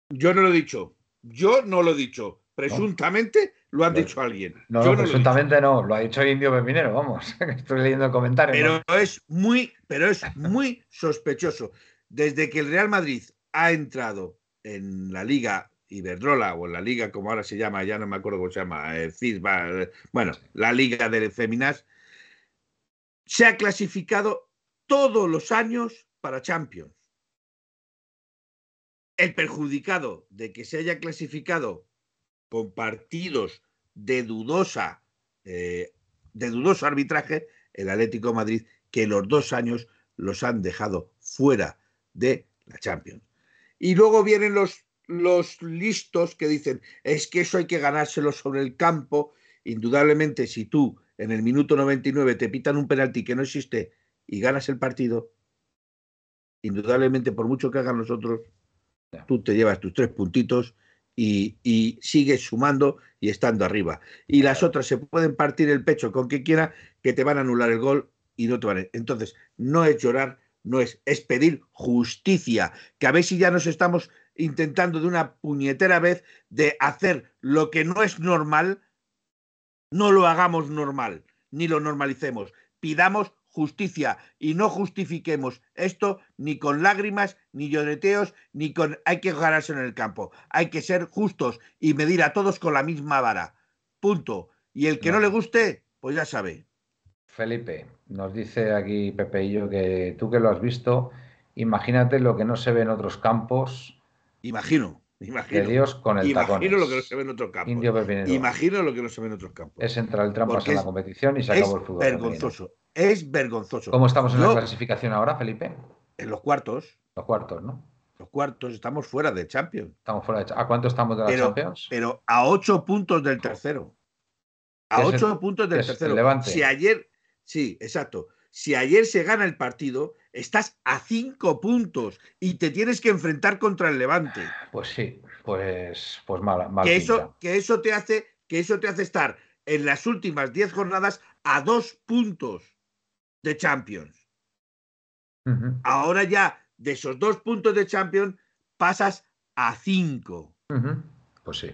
Yo no lo he dicho. Yo no lo he dicho. Presuntamente lo han dicho alguien. No, no presuntamente no, lo ha dicho Indio Pepinero, vamos. Estoy leyendo el comentario. Pero es muy, pero es muy sospechoso. Desde que el Real Madrid ha entrado en la Liga Iberdrola o en la Liga, como ahora se llama, ya no me acuerdo cómo se llama, eh, eh, bueno, la Liga de Feminas, se ha clasificado todos los años para Champions. El perjudicado de que se haya clasificado con partidos de dudosa, eh, de dudoso arbitraje, el Atlético de Madrid, que los dos años los han dejado fuera de la Champions. Y luego vienen los, los listos que dicen, es que eso hay que ganárselo sobre el campo. Indudablemente, si tú en el minuto 99 te pitan un penalti que no existe y ganas el partido, indudablemente, por mucho que hagan los otros, tú te llevas tus tres puntitos y, y, sigues sumando y estando arriba. Y las otras se pueden partir el pecho con quien quiera, que te van a anular el gol y no te van a... Entonces, no es llorar, no es, es pedir justicia, que a ver si ya nos estamos intentando de una puñetera vez de hacer lo que no es normal, no lo hagamos normal, ni lo normalicemos. Pidamos justicia y no justifiquemos esto ni con lágrimas, ni lloreteos, ni con hay que ganarse en el campo. Hay que ser justos y medir a todos con la misma vara. Punto. Y el que no, le guste, pues ya sabe. Felipe, nos dice aquí Pepeillo que tú que lo has visto, imagínate lo que no se ve en otros campos. Imagino. Imagino, Dios con el imagino lo que no se ve en otros campos. imagino lo que no se ve en otros campos. Es entrar el trampas en la competición y se acabó el fútbol. Vergonzoso. Es vergonzoso. ¿Cómo estamos en la clasificación ahora, Felipe? En los cuartos. Los cuartos, ¿no? Los cuartos, estamos fuera de Champions. Estamos fuera de ¿A cuánto estamos de la Champions? Pero a ocho puntos del tercero. A ocho puntos del tercero. Si ayer, sí, exacto. Si ayer se gana el partido, estás a cinco puntos y te tienes que enfrentar contra el Levante. Pues sí, pues, pues mala, mal que eso, que eso te hace, que eso te hace estar en las últimas diez jornadas a dos puntos de Champions. Ahora ya de esos dos puntos de Champions pasas a cinco. Pues sí.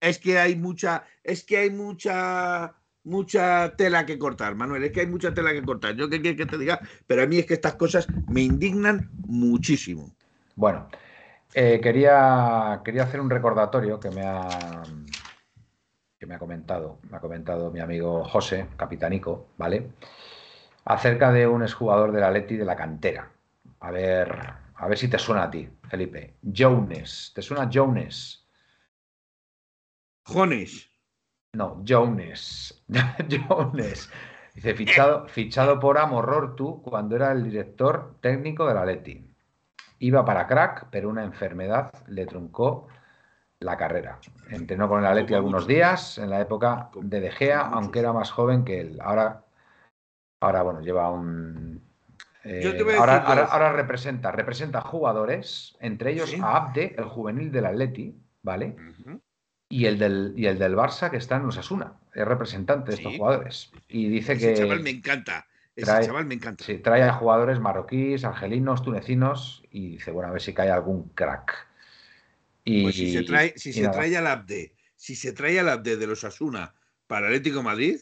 Es que hay mucha, es que hay mucha mucha tela que cortar, Manuel. Es que hay mucha tela que cortar. Yo qué quieres que te diga, pero a mí es que estas cosas me indignan muchísimo. Bueno, eh, quería, quería hacer un recordatorio que me ha que me ha comentado, me ha comentado mi amigo José, capitanico, ¿vale? Acerca de un exjugador de la Leti de la cantera. A ver, a ver si te suena a ti, Felipe. Jones, ¿te suena Jones? Jones. No, Jones. Jones. Dice, fichado, fichado por Amorrortu cuando era el director técnico de la Leti. Iba para crack, pero una enfermedad le truncó la carrera. Entrenó con el Atleti algunos días en la época de De Gea, aunque era más joven que él. Ahora, ahora bueno, lleva un. Eh, ahora, representa, representa jugadores, entre ellos a Abde, el juvenil del Atleti, ¿vale? Y el del, y el del Barça que está en Osasuna. Es representante de estos jugadores. Y dice Ese que. chaval me encanta. Ese trae, chaval me encanta. Sí, trae a jugadores marroquíes, argelinos, tunecinos y dice, bueno, a ver si cae algún crack. Y, pues si se trae, si se trae al Abde, si se trae al Abde de los Asuna para Atlético Madrid,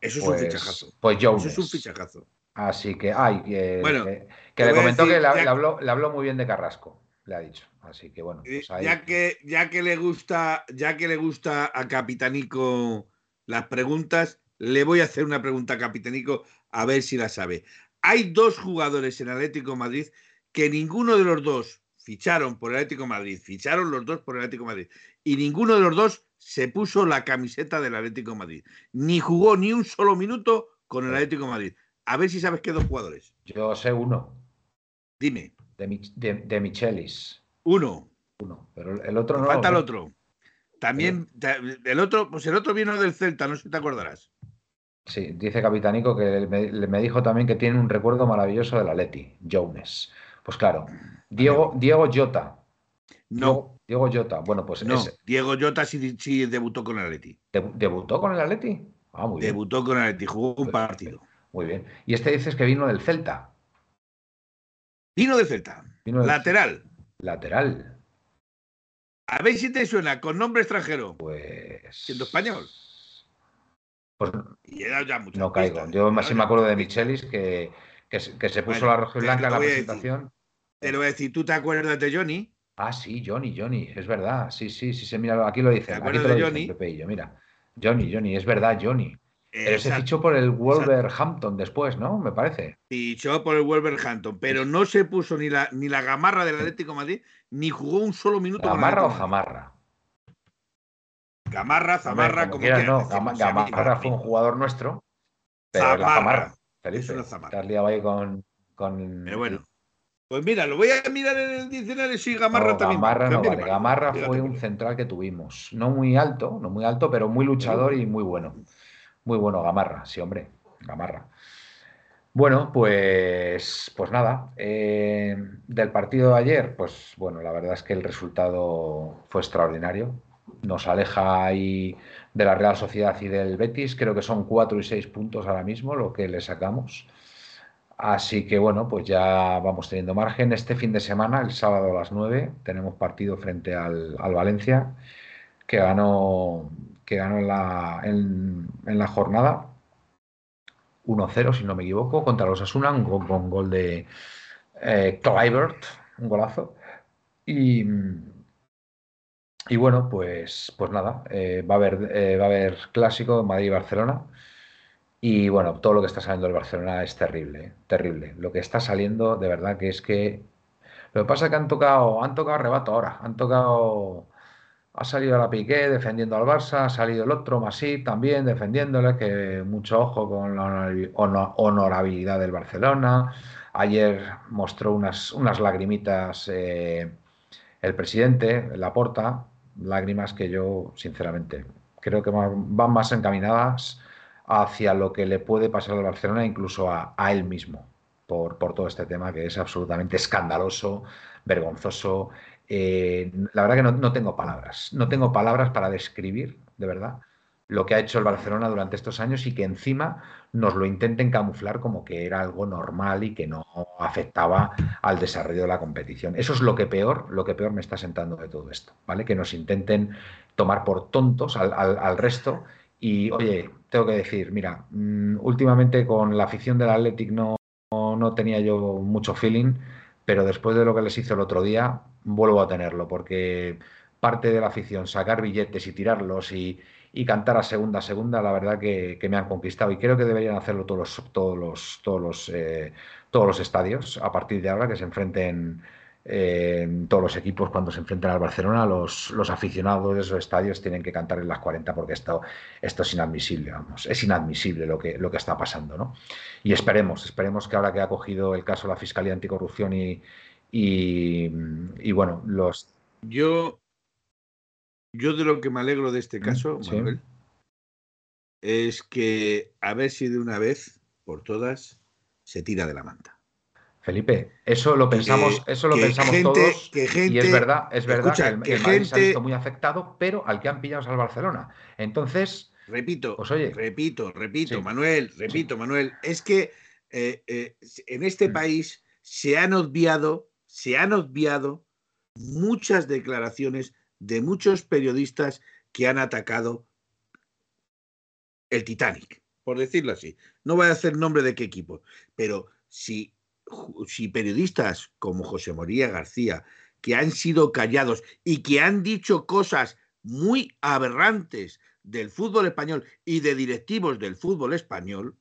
eso es un pues, fichajazo. Pues Jones. Eso es un fichajazo. Así que, ay, que, bueno, que, le comentó que le, habló, le habló muy bien de Carrasco, le ha dicho. Así que bueno, pues ya que ya que le gusta, ya que le gusta a Capitanico las preguntas, le voy a hacer una pregunta a Capitanico a ver si la sabe. Hay dos jugadores en Atlético Madrid que ninguno de los dos ficharon por el Atlético Madrid, ficharon los dos por el Atlético Madrid y ninguno de los dos se puso la camiseta del Atlético Madrid, ni jugó ni un solo minuto con el Atlético Madrid. A ver si sabes qué dos jugadores. Yo sé uno. Dime. De, de Michelis. Uno. Uno. Pero el otro no. Falta el otro. También, el otro, pues el otro vino del Celta, no sé si te acordarás. Sí, dice Capitanico que me, dijo también que tiene un recuerdo maravilloso de la Leti, Jones. Pues claro, Diego, Diego Jota. No. Diego Jota, bueno, pues no. Diego Jota sí, debutó con el Atleti. ¿Debutó con el Atleti? Ah, muy bien. Debutó con el Atleti, jugó un partido. Muy bien. Y este dices que vino del Celta. Vino del Celta. Lateral. Lateral. A ver si te suena, con nombre extranjero. Pues. Siendo español. Pues. no caigo. Yo más sí me acuerdo de Michelis que, que, se puso la roja y blanca en la presentación. te lo voy a decir, ¿tú te acuerdas de Johnny? Ah, sí, Johnny, Johnny, es verdad. Sí, sí, sí, se mira, aquí lo dice. Aquí te lo de Johnny? Pepe mira. Johnny, Johnny, es verdad, Johnny. Pero se fichó por el Wolverhampton después, ¿no? Me parece. Fichó por el Wolverhampton, pero no se puso ni la, ni la gamarra del Atlético de Madrid, ni jugó un solo minuto. ¿Gamarra o Zamarra? Gamarra, Zamarra, como, quieras. No, Gamarra fue un jugador nuestro. Pero Zamarra. la Zamarra. Felipe. ahí con, con. Pero bueno. Pues mira, lo voy a mirar en el diccionario. Sí, Gamarra también. Gamarra no vale. Gamarra fue un central que tuvimos. No muy alto, no muy alto, pero muy luchador y muy bueno. Muy bueno, Gamarra, sí, hombre, Gamarra. Bueno, pues, pues nada, eh, del partido de ayer, pues bueno, la verdad es que el resultado fue extraordinario. Nos aleja ahí de la Real Sociedad y del Betis, creo que son cuatro y seis puntos ahora mismo lo que le sacamos. Así que bueno, pues ya vamos teniendo margen. Este fin de semana, el sábado a las 9, tenemos partido frente al, Valencia, que ganó, que ganó en, la, en, la jornada 1-0, si no me equivoco, contra los Asuna, con, gol de eh, un golazo. Y, y bueno, pues, pues nada, eh, va, a haber, eh, va a haber clásico Madrid-Barcelona. Y bueno, todo lo que está saliendo del Barcelona es terrible, ¿eh? terrible. Lo que está saliendo, de verdad que es que. Lo que pasa es que han tocado, han tocado rebato ahora, han tocado. Ha salido la Piqué defendiendo al Barça, ha salido el otro Masí también defendiéndole, que mucho ojo con la honorabilidad del Barcelona. Ayer mostró unas, unas lagrimitas eh, el presidente, Laporta, lágrimas que yo, sinceramente, creo que van más encaminadas hacia lo que le puede pasar al Barcelona, incluso a, él mismo, por, por, todo este tema que es absolutamente escandaloso, vergonzoso. Eh, la verdad que no, tengo palabras, no tengo palabras para describir, de verdad, lo que ha hecho el Barcelona durante estos años y que encima nos lo intenten camuflar como que era algo normal y que no afectaba al desarrollo de la competición. Eso es lo que peor, lo que peor me está sentando de todo esto, ¿vale? Que nos intenten tomar por tontos al, al resto y oye, tengo que decir, mira, mm, últimamente con la afición del Athletic no, no, tenía yo mucho feeling, pero después de lo que les hice el otro día, vuelvo a tenerlo, porque parte de la afición, sacar billetes y tirarlos y, cantar a segunda a segunda, la verdad que, me han conquistado y creo que deberían hacerlo todos los, todos los, todos los, eh, todos los estadios a partir de ahora que se enfrenten en todos los equipos cuando se enfrentan al Barcelona, los, los, aficionados de esos estadios tienen que cantar en las 40 porque esto, esto es inadmisible, vamos, es inadmisible lo que, lo que está pasando, ¿no? Y esperemos, esperemos que ahora que ha cogido el caso la Fiscalía Anticorrupción y, y, bueno, los... Yo, yo de lo que me alegro de este mm, caso, Manuel, es que a ver si de una vez por todas se tira de la manta. Felipe, eso lo pensamos, eso lo pensamos todos y es verdad, es verdad que el, Madrid se ha visto muy afectado, pero al que han pillado es al Barcelona. Entonces, repito, pues oye, repito, repito, Manuel, repito, Manuel, es que eh, eh, en este mm. país se han obviado, se han obviado muchas declaraciones de muchos periodistas que han atacado el Titanic, por decirlo así. No voy a hacer nombre de qué equipo, pero si si periodistas como José María García, que han sido callados y que han dicho cosas muy aberrantes del fútbol español y de directivos del fútbol español,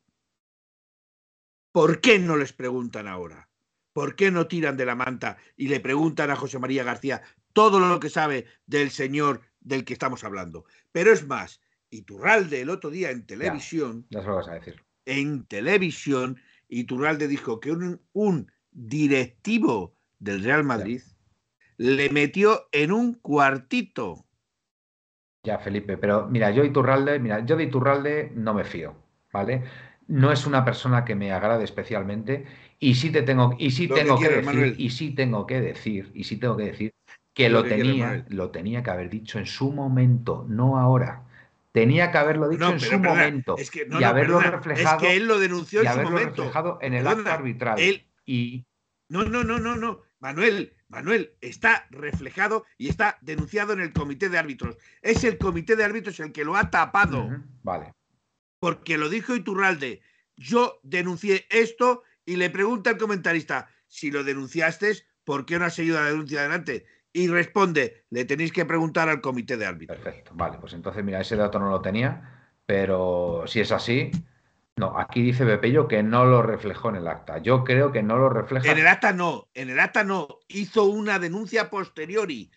¿por qué no les preguntan ahora? ¿Por qué no tiran de la manta y le preguntan a José María García todo lo que sabe del señor del que estamos hablando? Pero es más, Iturralde el otro día en televisión, ya, lo vas a decir. en televisión Iturralde dijo que un, directivo del Real Madrid le metió en un cuartito. Ya, Felipe, pero mira, yo Iturralde, mira, yo de Iturralde no me fío, ¿vale? No es una persona que me agrade especialmente y sí te tengo y sí tengo que, decir y sí tengo que decir y sí tengo que decir que lo, tenía, lo tenía que haber dicho en su momento, no ahora. Tenía que haberlo dicho en su momento y haberlo reflejado. Es que él lo denunció en su momento. reflejado en el acto arbitral. y... No, no, no, no, no. Manuel, Manuel, está reflejado y está denunciado en el comité de árbitros. Es el comité de árbitros el que lo ha tapado. Vale. Porque lo dijo Iturralde. Yo denuncié esto y le pregunta al comentarista, si lo denunciaste, ¿por qué no has seguido la denuncia adelante? y responde, le tenéis que preguntar al comité de árbitros. Perfecto, vale, pues entonces mira, ese dato no lo tenía, pero si es así, no, aquí dice Bepello que no lo reflejó en el acta. Yo creo que no lo refleja. En el acta no, en el acta no, hizo una denuncia posteriori,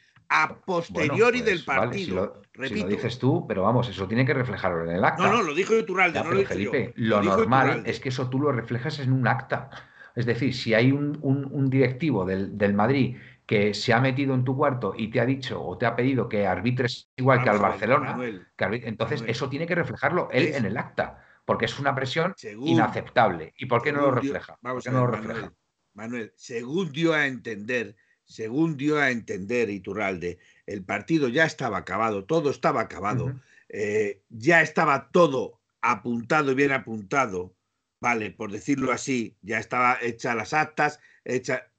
a posteriori pues, del partido. si, lo, dices tú, pero vamos, eso tiene que reflejarlo en el acta. No, no, lo dijo Iturralde, no lo Felipe, Lo, normal es que eso tú lo reflejas en un acta. Es decir, si hay un, directivo del, del Madrid que se ha metido en tu cuarto y te ha dicho o te ha pedido que arbitres igual que al Barcelona, entonces eso tiene que reflejarlo él en el acta, porque es una presión inaceptable. ¿Y por qué no lo refleja? vamos a no lo refleja? Manuel, según dio a entender, según dio a entender Iturralde, el partido ya estaba acabado, todo estaba acabado, eh, ya estaba todo apuntado y bien apuntado, vale, por decirlo así, ya estaba hecha las actas, hecha,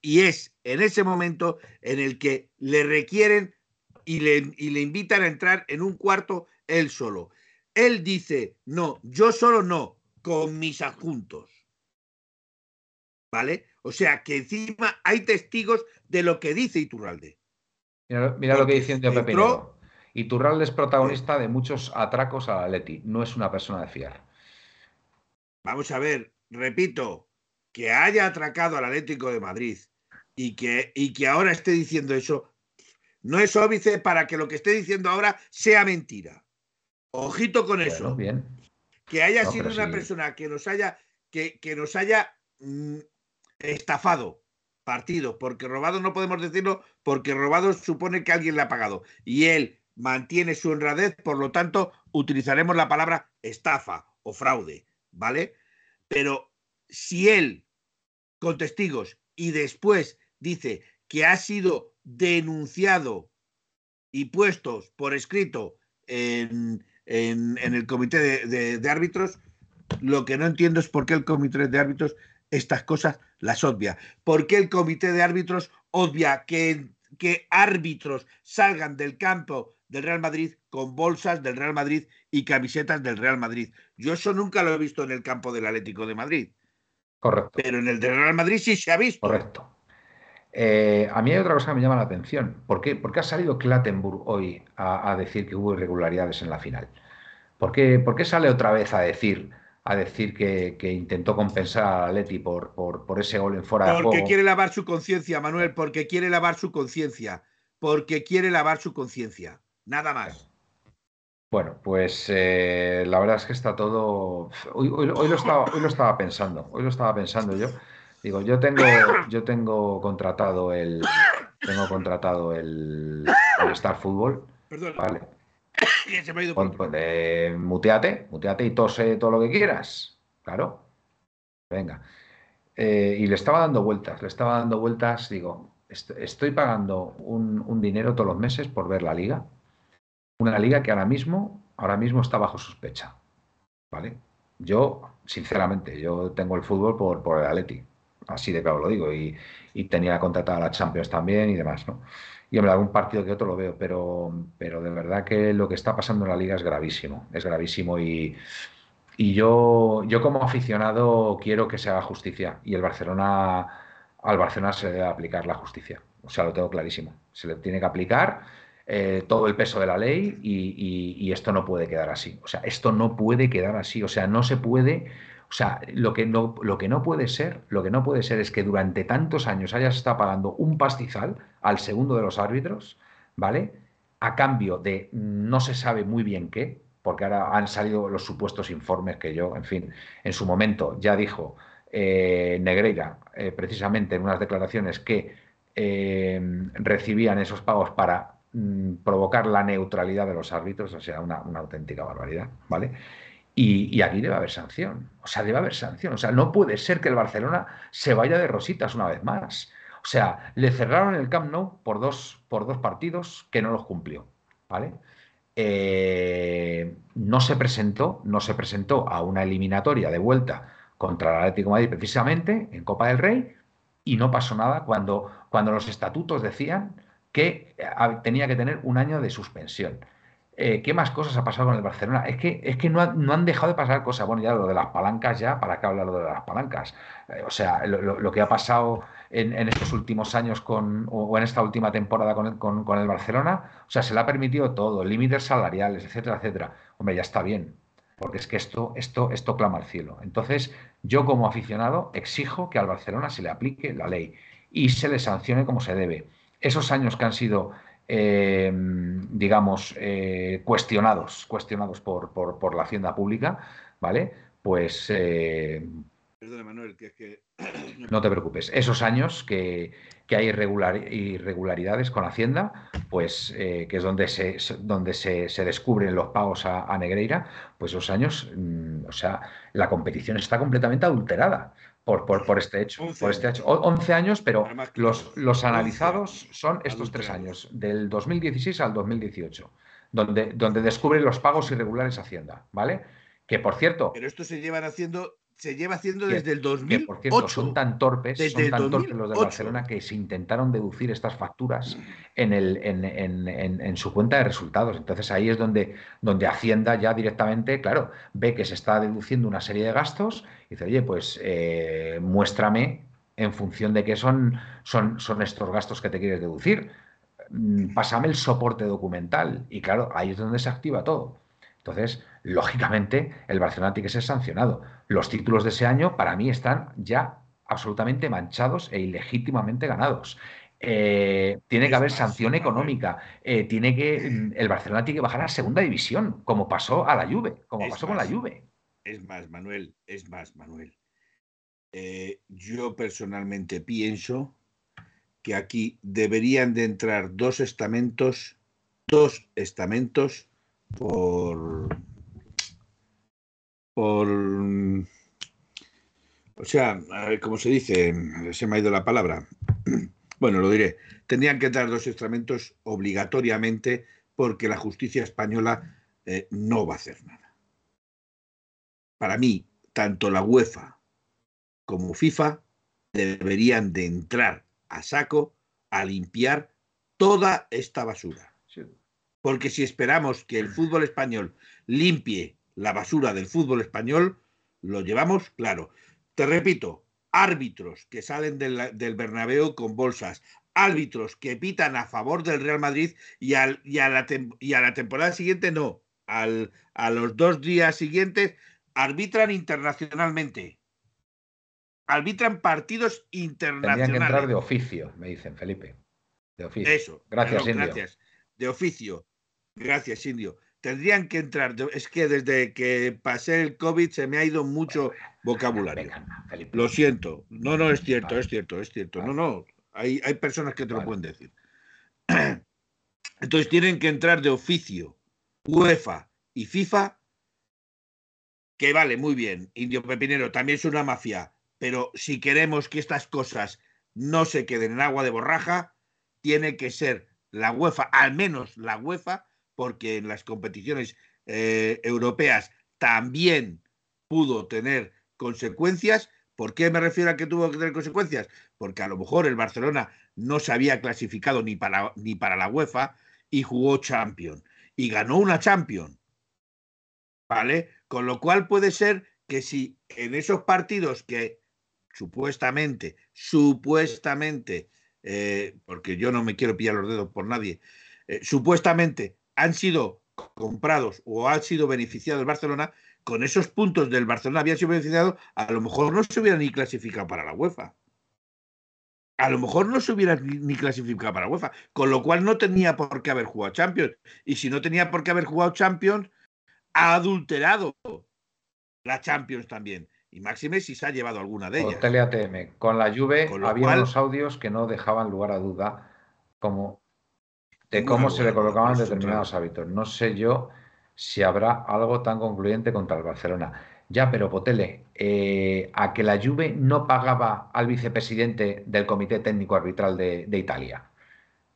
y es en ese momento en el que le requieren y le, le invitan a entrar en un cuarto él solo. Él dice, no, yo solo no, con mis adjuntos. ¿Vale? O sea que encima hay testigos de lo que dice Iturralde. Mira, lo que dice Pepe Iturralde es protagonista de muchos atracos a Leti. No es una persona de fiar. Vamos a ver, repito, que haya atracado al Atlético de Madrid y que, y que ahora esté diciendo eso, no es óbice para que lo que esté diciendo ahora sea mentira. Ojito con eso. bien. Que haya sido una persona que nos haya, que, que nos haya mm, estafado partido, porque robado no podemos decirlo, porque robado supone que alguien le ha pagado. Y él mantiene su honradez, por lo tanto, utilizaremos la palabra estafa o fraude, ¿vale? Pero si él, con testigos, y después dice que ha sido denunciado y puesto por escrito en, el comité de, árbitros, lo que no entiendo es por qué el comité de árbitros estas cosas las obvia. ¿Por qué el comité de árbitros obvia que, que árbitros salgan del campo del Real Madrid con bolsas del Real Madrid y camisetas del Real Madrid? Yo eso nunca lo he visto en el campo del Atlético de Madrid. Correcto. Pero en el del Real Madrid sí se ha visto. Correcto. Eh, a mí hay otra cosa que me llama la atención. ¿Por qué, ha salido Klattenburg hoy a, decir que hubo irregularidades en la final? ¿Por qué, sale otra vez a decir, a decir que, intentó compensar a Leti por, por, ese gol en fuera de juego? Porque quiere lavar su conciencia, Manuel, porque quiere lavar su conciencia. Porque quiere lavar su conciencia. Nada más. Bueno, pues eh, la verdad es que está todo. Hoy, lo estaba, hoy lo estaba pensando. Hoy lo estaba pensando yo. Digo, yo tengo, yo tengo contratado el, tengo contratado el, Star Football. Perdón. Vale. Se me ha ido pues, muteate, muteate y tose todo lo que quieras. Claro. Venga. Eh, y le estaba dando vueltas, le estaba dando vueltas. Digo, estoy pagando un, un, dinero todos los meses por ver la liga. Una liga que ahora mismo, ahora mismo está bajo sospecha. ¿Vale? Yo, sinceramente, yo tengo el fútbol por, por el Atleti así de claro lo digo, y, tenía contratada a la Champions también y demás, ¿no? Y hombre, algún partido que otro lo veo, pero, pero de verdad que lo que está pasando en la liga es gravísimo, es gravísimo. Y, y yo, yo como aficionado quiero que se haga justicia y el Barcelona, al Barcelona se debe aplicar la justicia, o sea, lo tengo clarísimo, se le tiene que aplicar eh, todo el peso de la ley y, y esto no puede quedar así, o sea, esto no puede quedar así, o sea, no se puede o sea, lo que, no, lo que no puede ser, lo que no puede ser es que durante tantos años hayas estado pagando un pastizal al segundo de los árbitros, ¿vale? A cambio de no se sabe muy bien qué, porque ahora han salido los supuestos informes que yo, en fin, en su momento ya dijo eh, Negreira, eh, precisamente en unas declaraciones que eh, recibían esos pagos para mm, provocar la neutralidad de los árbitros, o sea, una, una auténtica barbaridad, ¿vale? Y, aquí debe haber sanción. O sea, debe haber sanción. O sea, no puede ser que el Barcelona se vaya de rositas una vez más. O sea, le cerraron el Camp Nou por dos, por dos partidos que no los cumplió. ¿Vale? Eh, no se presentó, no se presentó a una eliminatoria de vuelta contra el Atlético Madrid precisamente en Copa del Rey y no pasó nada cuando, cuando los estatutos decían que eh, tenía que tener un año de suspensión. Eh, ¿Qué más cosas ha pasado con el Barcelona? Es que, es que no, han dejado de pasar cosas. Bueno, ya lo de las palancas, ya, ¿para qué hablar lo de las palancas? Eh, o sea, lo, que ha pasado en, estos últimos años con, o en esta última temporada con, con, el Barcelona, o sea, se le ha permitido todo, límites salariales, etcétera, etcétera. Hombre, ya está bien, porque es que esto, esto, esto clama al cielo. Entonces, yo como aficionado exijo que al Barcelona se le aplique la ley y se le sancione como se debe. Esos años que han sido eh, digamos, eh, cuestionados, cuestionados por, por, la hacienda pública, ¿vale? Pues... Eh, Manuel, que es que... No te preocupes. Esos años que, hay irregularidades con Hacienda, pues que es donde se, donde se, descubren los pagos a, Negreira, pues esos años, mm, o sea, la competición está completamente adulterada por, por, este hecho. 11 por este hecho. 11 años, pero los, los analizados son estos tres años, del 2016 al 2018, donde, donde descubren los pagos irregulares Hacienda, ¿vale? Que por cierto. Pero esto se llevan haciendo se lleva haciendo desde el 2008. por cierto, son tan torpes, son tan torpes los de Barcelona que se intentaron deducir estas facturas en, el, en, en, en, su cuenta de resultados. Entonces ahí es donde, donde Hacienda ya directamente, claro, ve que se está deduciendo una serie de gastos y dice, oye, pues eh, muéstrame en función de qué son, son, son estos gastos que te quieres deducir. Mm, pásame el soporte documental. Y claro, ahí es donde se activa todo. Entonces, lógicamente, el Barcelona tiene que ser sancionado. Los títulos de ese año, para mí, están ya absolutamente manchados e ilegítimamente ganados. Eh, tiene que haber sanción económica. Eh, tiene que el Barcelona tiene que bajar a segunda división, como pasó a la Juve, como pasó con la Juve. Es más, Manuel, es más, Manuel. Eh, yo personalmente pienso que aquí deberían de entrar dos estamentos, dos estamentos por, por, o sea, como se dice, se me ha ido la palabra. Bueno, lo diré. Tendrían que dar dos instrumentos obligatoriamente porque la justicia española eh, no va a hacer nada. Para mí, tanto la UEFA como FIFA deberían de entrar a saco a limpiar toda esta basura. Porque si esperamos que el fútbol español limpie la basura del fútbol español, lo llevamos claro. Te repito, árbitros que salen del, del Bernabéu con bolsas, árbitros que pitan a favor del Real Madrid y, al, y, a, la y a la temporada siguiente no, al, a los dos días siguientes arbitran internacionalmente. Arbitran partidos internacionales. Tendrían que entrar de oficio, me dicen, Felipe. De oficio. Eso. Gracias, Gracias. De oficio. Gracias, Indio. Tendrían que entrar. Es que desde que pasé el COVID se me ha ido mucho vocabulario. Lo siento. No, no, es cierto, es cierto, es cierto. No, no. Hay, hay personas que te lo pueden decir. Entonces tienen que entrar de oficio UEFA y FIFA, que vale, muy bien, Indio Pepinero, también es una mafia, pero si queremos que estas cosas no se queden en agua de borraja, tiene que ser la UEFA, al menos la UEFA, porque en las competiciones eh, europeas también pudo tener consecuencias. ¿Por qué me refiero a que tuvo que tener consecuencias? Porque a lo mejor el Barcelona no se había clasificado ni para, ni para la UEFA y jugó Champions y ganó una Champions. ¿Vale? Con lo cual puede ser que si en esos partidos que supuestamente, supuestamente, eh, porque yo no me quiero pillar los dedos por nadie, eh, supuestamente han sido comprados o han sido beneficiados el Barcelona, con esos puntos del Barcelona habían sido beneficiados, a lo mejor no se hubieran ni clasificado para la UEFA. A lo mejor no se hubiera ni clasificado para la UEFA, con lo cual no tenía por qué haber jugado Champions. Y si no tenía por qué haber jugado Champions, ha adulterado la Champions también. Y Máxime si se ha llevado alguna de ellas. ATM. Con la Juve había unos audios que no dejaban lugar a duda, como de cómo se le colocaban determinados hábitos. No sé yo si habrá algo tan concluyente contra el Barcelona. Ya, pero Potele, eh, a que la Juve no pagaba al vicepresidente del Comité Técnico Arbitral de, Italia.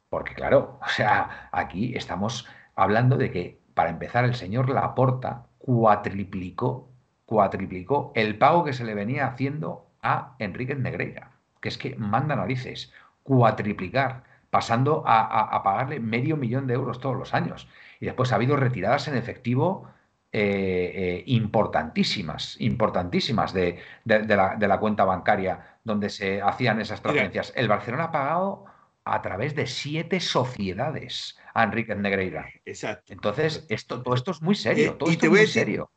Porque claro, o sea, aquí estamos hablando de que, para empezar, el señor Laporta cuatriplicó, cuatriplicó el pago que se le venía haciendo a Enrique Negreira, que es que manda narices, cuatriplicar, pasando a pagarle medio millón de euros todos los años. Y después ha habido retiradas en efectivo eh, eh, importantísimas, importantísimas de, la, cuenta bancaria donde se hacían esas transferencias. El Barcelona ha pagado a través de siete sociedades a Enrique Negreira. Exacto. Entonces, esto, todo esto es muy serio. Eh, todo esto es muy serio.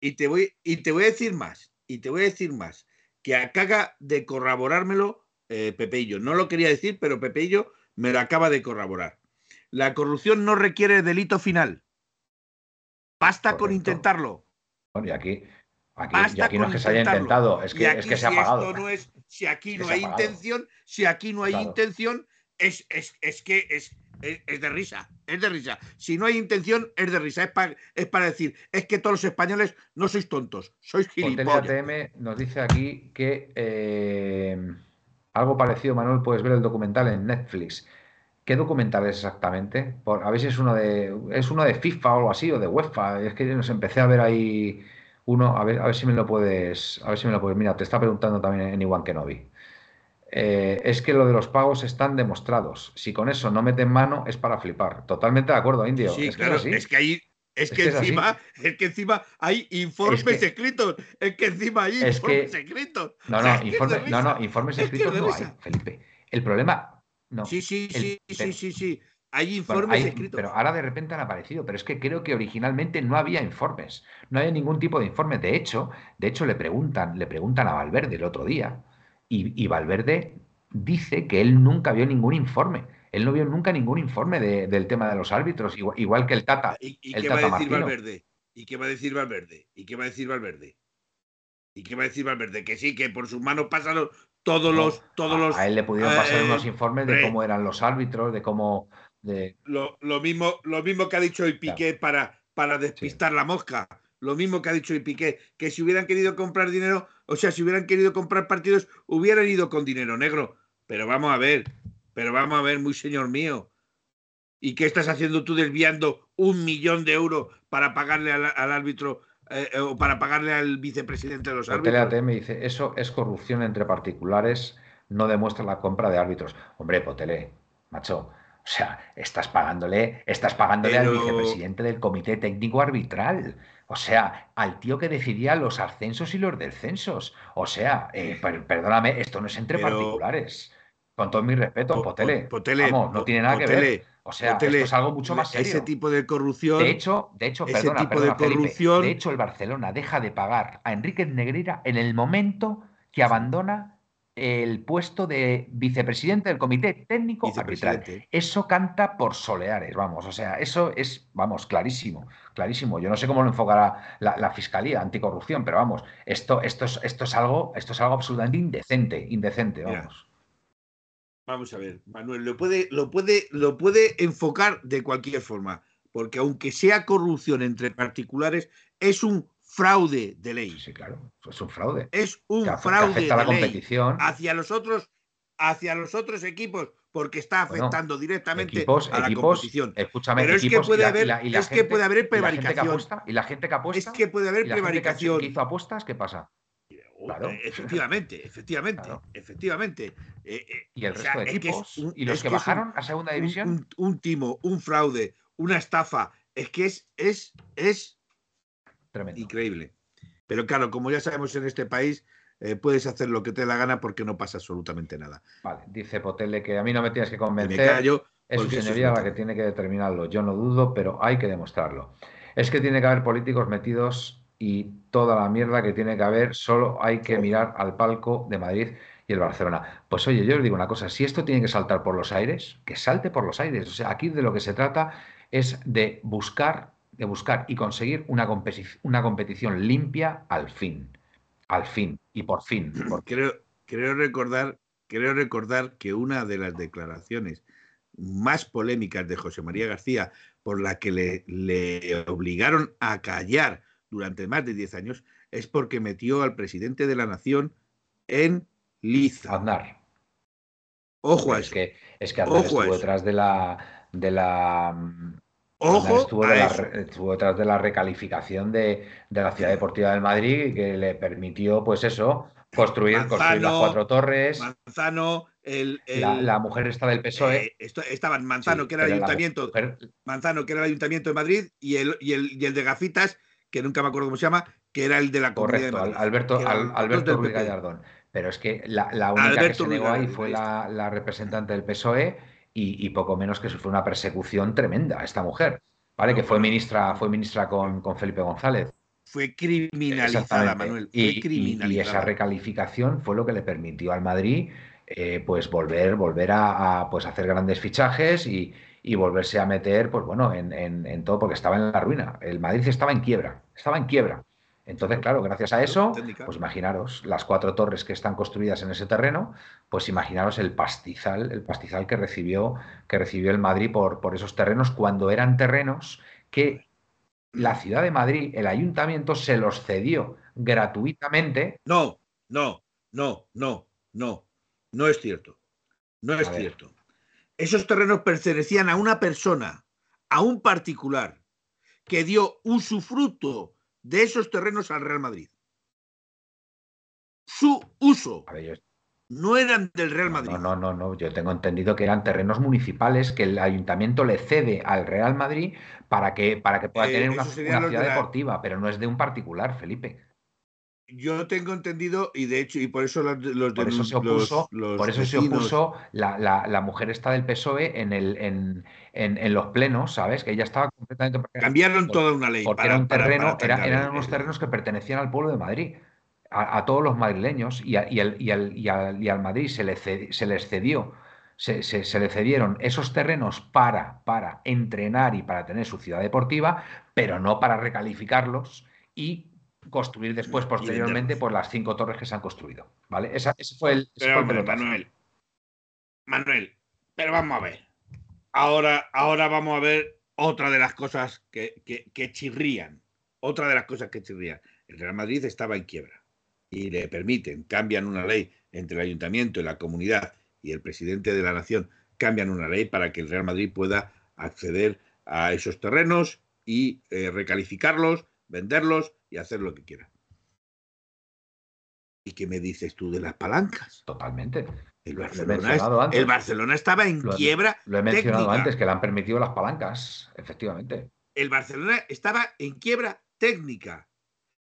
Y te, voy, y te voy a decir más, y te voy a decir más, que acaba de corroborármelo Pepeillo. No lo quería decir, pero Pepeillo me lo acaba de corroborar. La corrupción no requiere delito final. Basta con intentarlo. Bueno, y aquí, aquí, no es que se haya intentado, es que, es que se ha pagado. No es, si aquí no hay intención, si aquí no hay intención, es, es, es que es, es, de risa, es de risa. Si no hay intención, es de risa. Es, para, es para decir, es que todos los españoles no sois tontos, sois gilipollas. ATM nos dice aquí que eh, algo parecido, Manuel, puedes ver el documental en Netflix. ¿Qué documental es exactamente? Por, a ver si es uno de es uno de FIFA o algo así, o de UEFA. Es que nos empecé a ver ahí uno, a ver, a ver si me lo puedes, a ver si me lo puedes. Mira, te está preguntando también en Iwan Kenobi. Eh, es que lo de los pagos están demostrados. Si con eso no meten mano, es para flipar. Totalmente de acuerdo, Indio. Sí, claro, es, que ahí es, que, encima, es, que encima hay informes escritos. Es que encima hay informes escritos. No, no, no, no, informes escritos no hay, Felipe. El problema, Sí, sí, sí, sí, sí, sí. Hay informes escritos. Pero ahora de repente han aparecido. Pero es que creo que originalmente no había informes. No había ningún tipo de informe. De hecho, de hecho le preguntan, le preguntan a Valverde el otro día. Y, Valverde dice que él nunca vio ningún informe. Él no vio nunca ningún informe del tema de los árbitros, igual, que el Tata. ¿Y, qué va a decir Valverde? ¿Y qué va a decir Valverde? ¿Y qué va a decir Valverde? ¿Y qué va a decir Valverde? Que sí, que por sus manos pasan todos los... Todos los a él le pudieron pasar eh, unos informes de cómo eran los árbitros, de cómo... De... Lo, mismo, lo mismo que ha dicho hoy Piqué para, para despistar la mosca. Lo mismo que ha dicho hoy Piqué, que si hubieran querido comprar dinero, o sea, si hubieran querido comprar partidos, hubieran ido con dinero negro. Pero vamos a ver, pero vamos a ver, muy señor mío. ¿Y qué estás haciendo tú desviando un millón de euros para pagarle al, árbitro eh, eh, o para pagarle al vicepresidente de los árbitros. ATM dice, eso es corrupción entre particulares, no demuestra la compra de árbitros. Hombre, Potele, macho, o sea, estás pagándole, estás pagándole al vicepresidente del comité técnico arbitral. O sea, al tío que decidía los ascensos y los descensos. O sea, eh, perdóname, esto no es entre particulares. Con todo mi respeto, Potele. vamos, no tiene nada que ver. O sea, esto es algo mucho más serio. Ese tipo de corrupción. De hecho, de hecho, perdona, de corrupción. de hecho, el Barcelona deja de pagar a Enrique Negreira en el momento que abandona el puesto de vicepresidente del comité técnico arbitral. Eso canta por soleares, vamos. O sea, eso es, vamos, clarísimo, clarísimo. Yo no sé cómo lo enfocará la, fiscalía anticorrupción, pero vamos, esto, esto, es, esto es algo, esto es algo absolutamente indecente, indecente, vamos. Vamos a ver, Manuel, lo puede, lo puede, lo puede enfocar de cualquier forma, porque aunque sea corrupción entre particulares, es un fraude de ley. Sí, claro, es un fraude. Es un fraude de la competición. hacia los otros, hacia los otros equipos, porque está afectando directamente a la competición. Escúchame, Pero es que puede haber, es que puede haber prevaricación. Y la gente que apuesta, es que puede haber prevaricación. que hizo apuestas, ¿qué pasa? Eh, efectivamente, efectivamente, efectivamente. Eh, eh, y el resto de equipos, y los que, bajaron a segunda división. Un, timo, un fraude, una estafa, es que es, es, es Tremendo. increíble. Pero claro, como ya sabemos en este país, puedes hacer lo que te dé la gana porque no pasa absolutamente nada. Vale, dice Potele que a mí no me tienes que convencer. es su señoría la que tiene que determinarlo. Yo no dudo, pero hay que demostrarlo. Es que tiene que haber políticos metidos y toda la mierda que tiene que haber, solo hay que mirar al palco de Madrid y el Barcelona. Pues oye, yo os digo una cosa, si esto tiene que saltar por los aires, que salte por los aires. O sea, aquí de lo que se trata es de buscar, de buscar y conseguir una, una competición limpia al fin. Al fin y por fin. Creo, creo, recordar, creo recordar que una de las declaraciones más polémicas de José María García, por la que le, le obligaron a callar durante más de 10 años, es porque metió al presidente de la nación en liza. Aznar. Ojo a es Que, es que Aznar estuvo detrás de la, de la mm, Ojo estuvo, detrás de la recalificación de, la ciudad deportiva del Madrid que le permitió, pues eso, construir, las cuatro torres. Manzano, el, la, mujer está del PSOE. Eh, estaban Manzano, que era el ayuntamiento, Manzano, que era el ayuntamiento de Madrid, y el, y el, y el de Gafitas, que nunca me acuerdo cómo se llama, que era el de la Correcto, Alberto, Alberto Ruiz Gallardón. Pero es que la, única que se negó ahí fue la, representante del PSOE y, poco menos que fue una persecución tremenda a esta mujer, ¿vale? que fue ministra, fue ministra con, con Felipe González. Fue criminalizada, Manuel. y, esa recalificación fue lo que le permitió al Madrid eh, pues volver, volver a, pues hacer grandes fichajes y, volverse a meter, pues bueno, en, en, todo, porque estaba en la ruina. El Madrid estaba en quiebra, estaba en quiebra. Entonces, claro, gracias a eso, pues imaginaros las cuatro torres que están construidas en ese terreno, pues imaginaros el pastizal, el pastizal que recibió, que recibió el Madrid por, por esos terrenos cuando eran terrenos que la ciudad de Madrid, el ayuntamiento, se los cedió gratuitamente. No, no, no, no, no, no es cierto. No es cierto. Esos terrenos pertenecían a una persona, a un particular, que dio usufructo de esos terrenos al Real Madrid. Su uso. No eran del Real Madrid. No, no, no, Yo tengo entendido que eran terrenos municipales que el ayuntamiento le cede al Real Madrid para que, para que pueda eh, tener una, ciudad deportiva, pero no es de un particular, Felipe. Yo tengo entendido, y de hecho, y por eso los, los por eso se opuso, por eso se opuso la, la, la, mujer esta del PSOE en, el, en, en, los plenos, ¿sabes? Que ella estaba completamente. Cambiaron toda una ley. Porque era un terreno, eran unos terrenos que pertenecían al pueblo de Madrid, a, todos los madrileños, y, y, al, y, al, y, al, Madrid se, le se les cedió. Se, se, se, le cedieron esos terrenos para, para entrenar y para tener su ciudad deportiva, pero no para recalificarlos y construir después, posteriormente, por las cinco torres que se han construido. ¿Vale? ese fue el. Manuel, Manuel, pero vamos a ver. Ahora, ahora vamos a ver otra de las cosas que, que, chirrían. Otra de las cosas que chirrían. El Real Madrid estaba en quiebra y le permiten, cambian una ley entre el ayuntamiento y la comunidad y el presidente de la nación, cambian una ley para que el Real Madrid pueda acceder a esos terrenos y eh, recalificarlos, venderlos y hacer lo que quiera. ¿Y qué me dices tú de las palancas? Totalmente. El Barcelona, estaba en quiebra. Lo he mencionado antes, que le han permitido las palancas, efectivamente. El Barcelona estaba en quiebra técnica.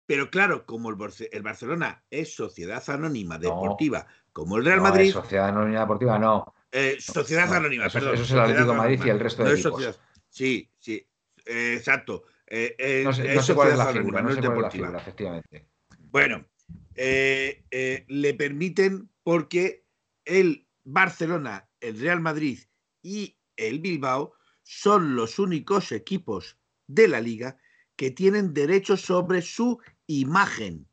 Pero claro, como el, Barcelona es sociedad anónima deportiva, como el Real Madrid. sociedad anónima deportiva, no. Eh, sociedad anónima, eso, perdón. Eso es el Atlético Madrid y el resto de equipos. Sí, sí, eh, exacto. Eh, eh, no, sé, cuál es la figura, no, sé cuál es la figura, efectivamente. Bueno, eh, le permiten porque el Barcelona, el Real Madrid y el Bilbao son los únicos equipos de la liga que tienen derechos sobre su imagen,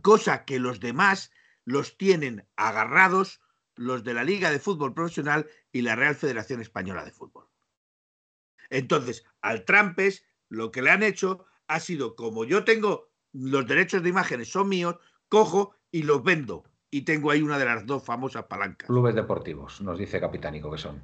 cosa que los demás los tienen agarrados los de la Liga de Fútbol Profesional y la Real Federación Española de Fútbol. Entonces, al Trampes lo que le han hecho ha sido, como yo tengo los derechos de imágenes son míos, cojo y los vendo. Y tengo ahí una de las dos famosas palancas. Clubes deportivos, nos dice Capitánico que son.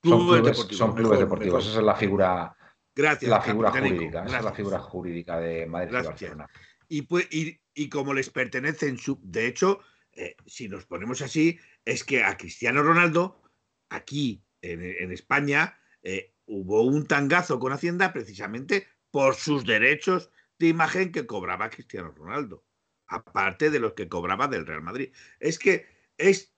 Clubes deportivos, son clubes deportivos. Esa es la figura, Gracias, la figura jurídica. Esa es la figura jurídica de Madrid y Barcelona. Y, pues, y, como les pertenecen, su, de hecho, eh, si nos ponemos así, es que a Cristiano Ronaldo, aquí en, España, eh, hubo un tangazo con Hacienda precisamente por sus derechos de imagen que cobraba Cristiano Ronaldo, aparte de los que cobraba del Real Madrid. Es que es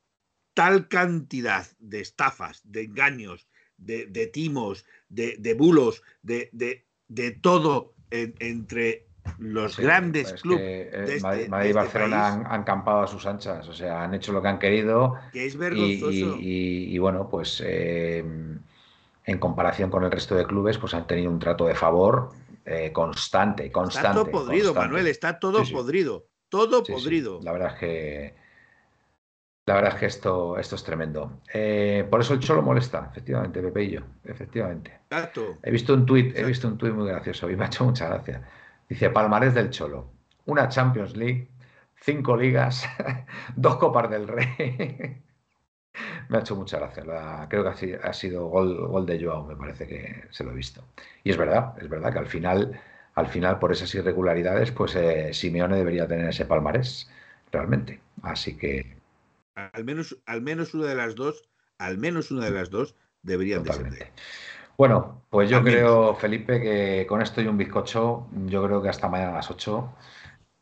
tal cantidad de estafas, de engaños, de, timos, de, bulos, de, de todo entre los grandes pues clubes. Eh, este, Madrid, y este Barcelona han, campado a sus anchas, o sea, han hecho lo que han querido. Que es vergonzoso. Y, bueno, pues eh, en comparación con el resto de clubes, pues han tenido un trato de favor eh, constante, constante. Está todo podrido, Manuel, está todo podrido, todo podrido. La verdad es que la verdad es que esto, esto es tremendo. Eh, por eso el Cholo molesta, efectivamente, Pepe y yo, efectivamente. He visto un tuit, he visto un tuit muy gracioso y me ha hecho mucha gracia. Dice Palmares del Cholo. una Champions League, cinco ligas, dos Copas del Rey. Me ha hecho mucha gracia. creo que ha sido gol, gol de Joao, me parece que se lo he visto. Y es verdad, es verdad que al final, al final por esas irregularidades, pues eh, Simeone debería tener ese palmarés, realmente. Así que. Al menos, al menos una de las dos, al menos una de las dos deberían Totalmente. Bueno, pues yo creo, Felipe, que con esto y un bizcocho, yo creo que hasta mañana a las 8.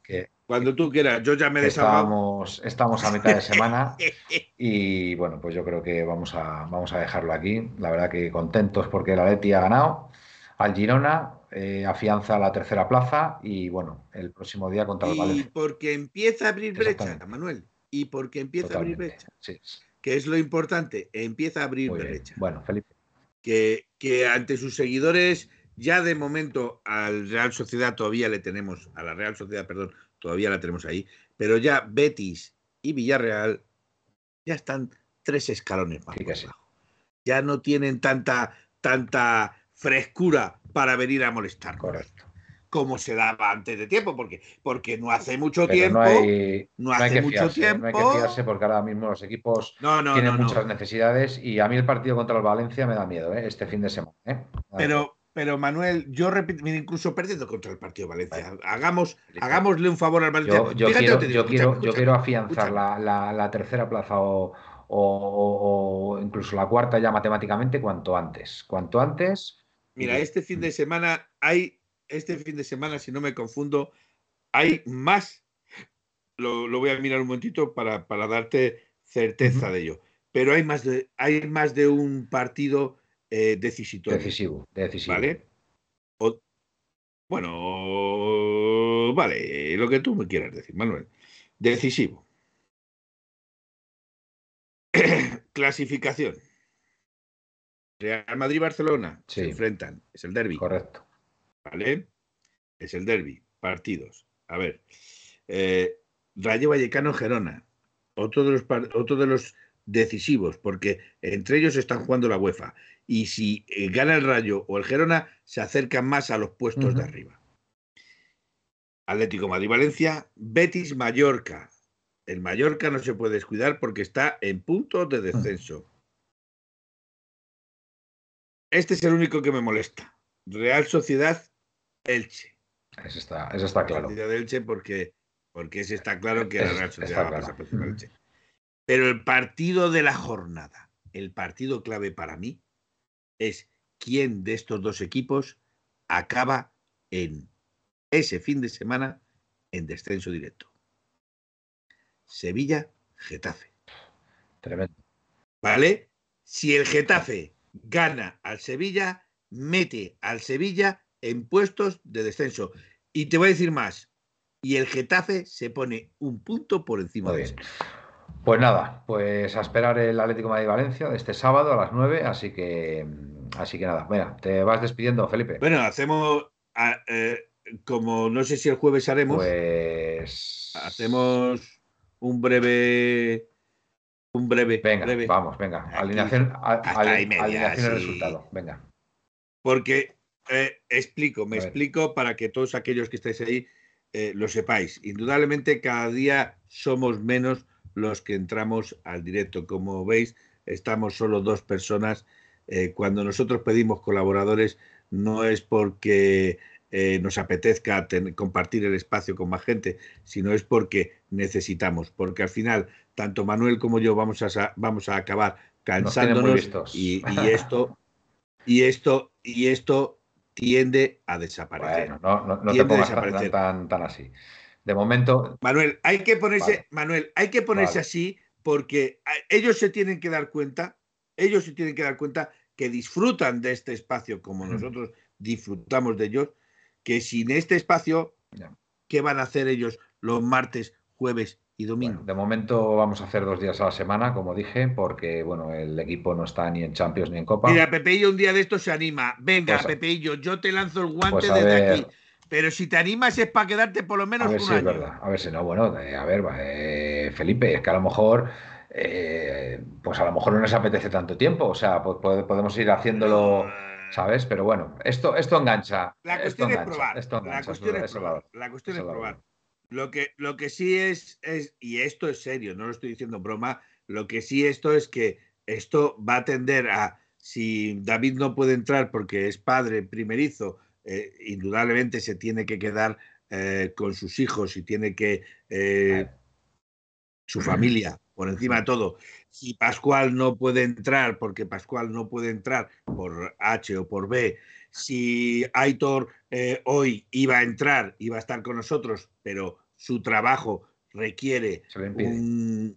Que, Cuando tú quieras, yo ya me he estamos, estamos a mitad de semana y bueno, pues yo creo que vamos a, vamos a dejarlo aquí. La verdad que contentos porque la Leti ha ganado al Girona, eh, afianza la tercera plaza y bueno, el próximo día contra el Valencia. Y porque empieza a abrir brecha, Manuel. Y porque empieza a abrir brecha. Sí. Que es lo importante, empieza a abrir brecha. Bueno, Felipe que, que ante sus seguidores, ya de momento al Real Sociedad todavía le tenemos, a la Real Sociedad, perdón, todavía la tenemos ahí, pero ya Betis y Villarreal ya están tres escalones más Ya no tienen tanta, tanta frescura para venir a molestar. Correcto como se daba antes de tiempo, porque, porque no hace mucho tiempo. No, hay, no hace mucho tiempo. No hay que fiarse porque ahora mismo los equipos tienen muchas necesidades y a mí el partido contra el Valencia me da miedo ¿eh? este fin de semana. ¿eh? Pero, pero Manuel, yo repito, incluso perdiendo contra el partido de Valencia. Hagamos, hagámosle un favor al Valencia. Yo, quiero, yo, quiero, afianzar la, tercera plaza o, o, incluso la cuarta ya matemáticamente cuanto antes. Cuanto antes. Mira, este fin de semana hay este fin de semana, si no me confundo, hay más, lo, voy a mirar un momentito para, darte certeza de ello, pero hay más de, hay más de un partido eh, decisivo. Decisivo, decisivo. ¿Vale? bueno, vale, lo que tú me quieras decir, Manuel. Decisivo. Clasificación. Real Madrid-Barcelona se enfrentan, es el derby. Correcto. ¿Vale? Es el derby. Partidos. A ver. Eh, Rayo Vallecano Gerona. Otro de, los, otro de los decisivos, porque entre ellos están jugando la UEFA. Y si eh, gana el Rayo o el Gerona, se acercan más a los puestos de arriba. Atlético Madrid-Valencia, Betis-Mallorca. El Mallorca no se puede descuidar porque está en punto de descenso. Este es el único que me molesta. Real Sociedad Elche. Eso está, eso está claro. de Elche porque, porque ese está claro que la Real Sociedad va a pasar por Elche. Pero el partido de la jornada, el partido clave para mí, es quién de estos dos equipos acaba en ese fin de semana en descenso directo. Sevilla, Getafe. Tremendo. ¿Vale? Si el Getafe gana al Sevilla, mete al Sevilla en puestos de descenso. Y te voy a decir más. Y el Getafe se pone un punto por encima de eso. Pues nada, pues a esperar el Atlético de Madrid-Valencia de este sábado a las 9, así que así que nada, mira, te vas despidiendo, Felipe. Bueno, hacemos eh, como no sé si el jueves haremos, pues hacemos un breve un breve, venga, vamos, venga, alineación, alineación resultado, venga. Porque eh, explico, me explico para que todos aquellos que estáis ahí eh, lo sepáis. Indudablemente cada día somos menos los que entramos al directo. Como veis, estamos solo dos personas. Eh, cuando nosotros pedimos colaboradores no es porque nos apetezca compartir el espacio con más gente, sino es porque necesitamos, porque al final tanto Manuel como yo vamos a, vamos a acabar cansándonos y, y, esto y esto y esto tiende a desaparecer. Bueno, no, no, te pongas tan, tan, así. De momento. Manuel, hay que ponerse, Manuel, hay que ponerse así porque ellos se tienen que dar cuenta, ellos se tienen que dar cuenta que disfrutan de este espacio como nosotros disfrutamos de ellos, que sin este espacio, ¿qué van a hacer ellos los martes, jueves domingo. de momento vamos a hacer dos días a la semana, como dije, porque bueno, el equipo no está ni en Champions ni en Copa. Mira, Pepeillo un día de esto se anima. Venga, pues, Pepeillo, yo te lanzo el guante pues desde aquí. Pero si te animas es para quedarte por lo menos a ver si Es verdad. A ver si no, bueno, a ver, eh, Felipe, es que a lo mejor, eh, pues a lo mejor no nos apetece tanto tiempo, o sea, podemos ir haciéndolo, ¿sabes? Pero bueno, esto, esto engancha. La cuestión es probar. la cuestión es probar. La cuestión es probar. Lo que, lo que sí es, es, y esto es serio, no lo estoy diciendo broma, lo que sí esto es que esto va a tender a, si David no puede entrar porque es padre primerizo, eh, indudablemente se tiene que quedar eh, con sus hijos y tiene que eh, su familia por encima de todo. Si Pascual no puede entrar porque Pascual no puede entrar por H o por B, si Aitor hoy iba a entrar, iba a estar con nosotros, pero su trabajo requiere un...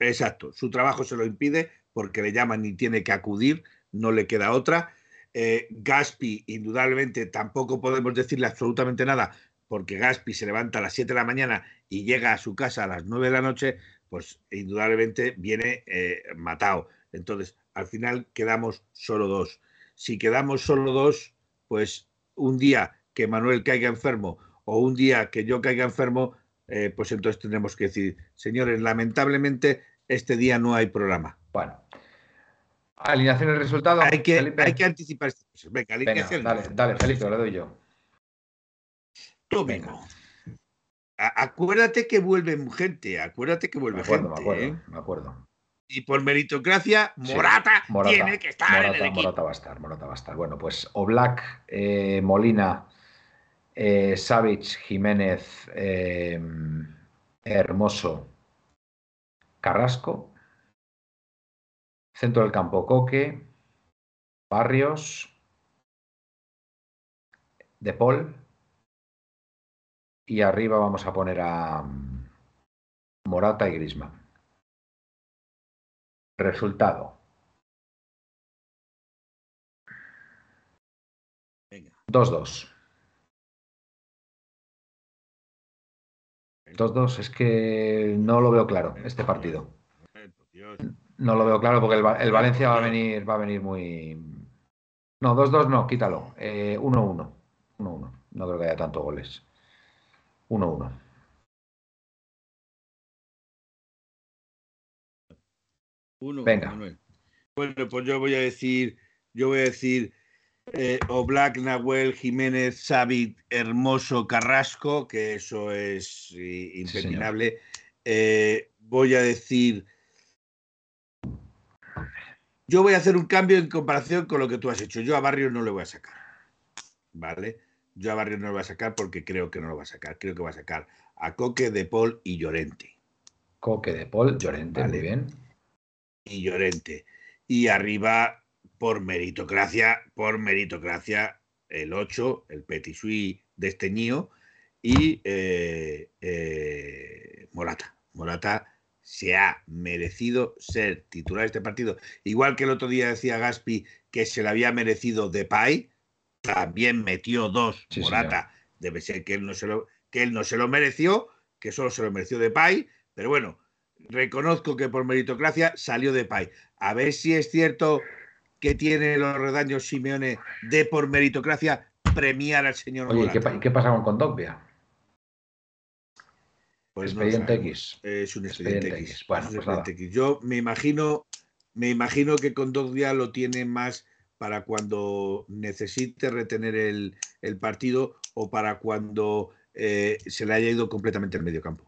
Exacto, su trabajo se lo impide porque le llaman y tiene que acudir, no le queda otra. Eh, Gaspi, indudablemente, tampoco podemos decirle absolutamente nada, porque Gaspi se levanta a las 7 de la mañana y llega a su casa a las 9 de la noche, pues indudablemente viene eh, matado. Entonces, al final quedamos solo dos. Si quedamos solo dos, pues un día que Manuel caiga enfermo o un día que yo caiga enfermo, eh, pues entonces tendremos que decir, señores, lamentablemente este día no hay programa. Bueno. Alineación y resultado. Hay que, hay que anticipar. Venga, alineación. dale, dale, Felipe, le doy yo. Tú mismo. Acuérdate que vuelve gente, acuérdate que vuelve gente. Me acuerdo, ¿eh? me acuerdo. Y por meritocracia, Morata, tiene que estar en el equipo. Morata va a estar, Morata va a estar. Bueno, pues Oblak, eh, Molina, eh, Savic, Jiménez, eh, Hermoso, Carrasco, Centro del campo, Coque, Barrios, De Paul. Y arriba vamos a poner a mm, Morata y Grisman. Resultado. 2-2. 2-2. Es que no lo veo claro este partido. No lo veo claro porque el, Valencia va a venir, va a venir muy. No, 2-2 no, quítalo. 1-1. Eh, 1-1. No creo que haya tantos goles. 1-1. Venga. Bueno, pues yo voy a decir, yo voy a decir eh, Oblak, Nahuel, Jiménez, Xavi, Hermoso, Carrasco, que eso es impepinable. eh, voy a decir yo voy a hacer un cambio en comparación con lo que tú has hecho. Yo a Barrio no le voy a sacar. ¿Vale? Yo a Barrio no le voy a sacar porque creo que no lo va a sacar. Creo que va a sacar a Coque, De Paul y Llorente. Coque, De Paul, Llorente, muy bien. Y Llorente. Y arriba, por meritocracia, por meritocracia, el 8, el Petit Suisse desteñío y eh, eh, Morata. Morata se ha merecido ser titular de este partido. Igual que el otro día decía Gaspi que se le había merecido Depay, también metió dos Morata. Debe ser que él, no se lo, que él no se lo mereció, que solo se lo mereció Depay, pero bueno, reconozco que por meritocracia salió Depay. A ver si es cierto que tiene los redaños Simeone de por meritocracia premiar al señor Oye, ¿qué, ¿qué pasa con Condopia? Pues expediente X. Es un expediente, X. Bueno, pues Yo me imagino, me imagino que Condogbia lo tiene más para cuando necesite retener el, partido o para cuando eh, se le haya ido completamente el medio campo.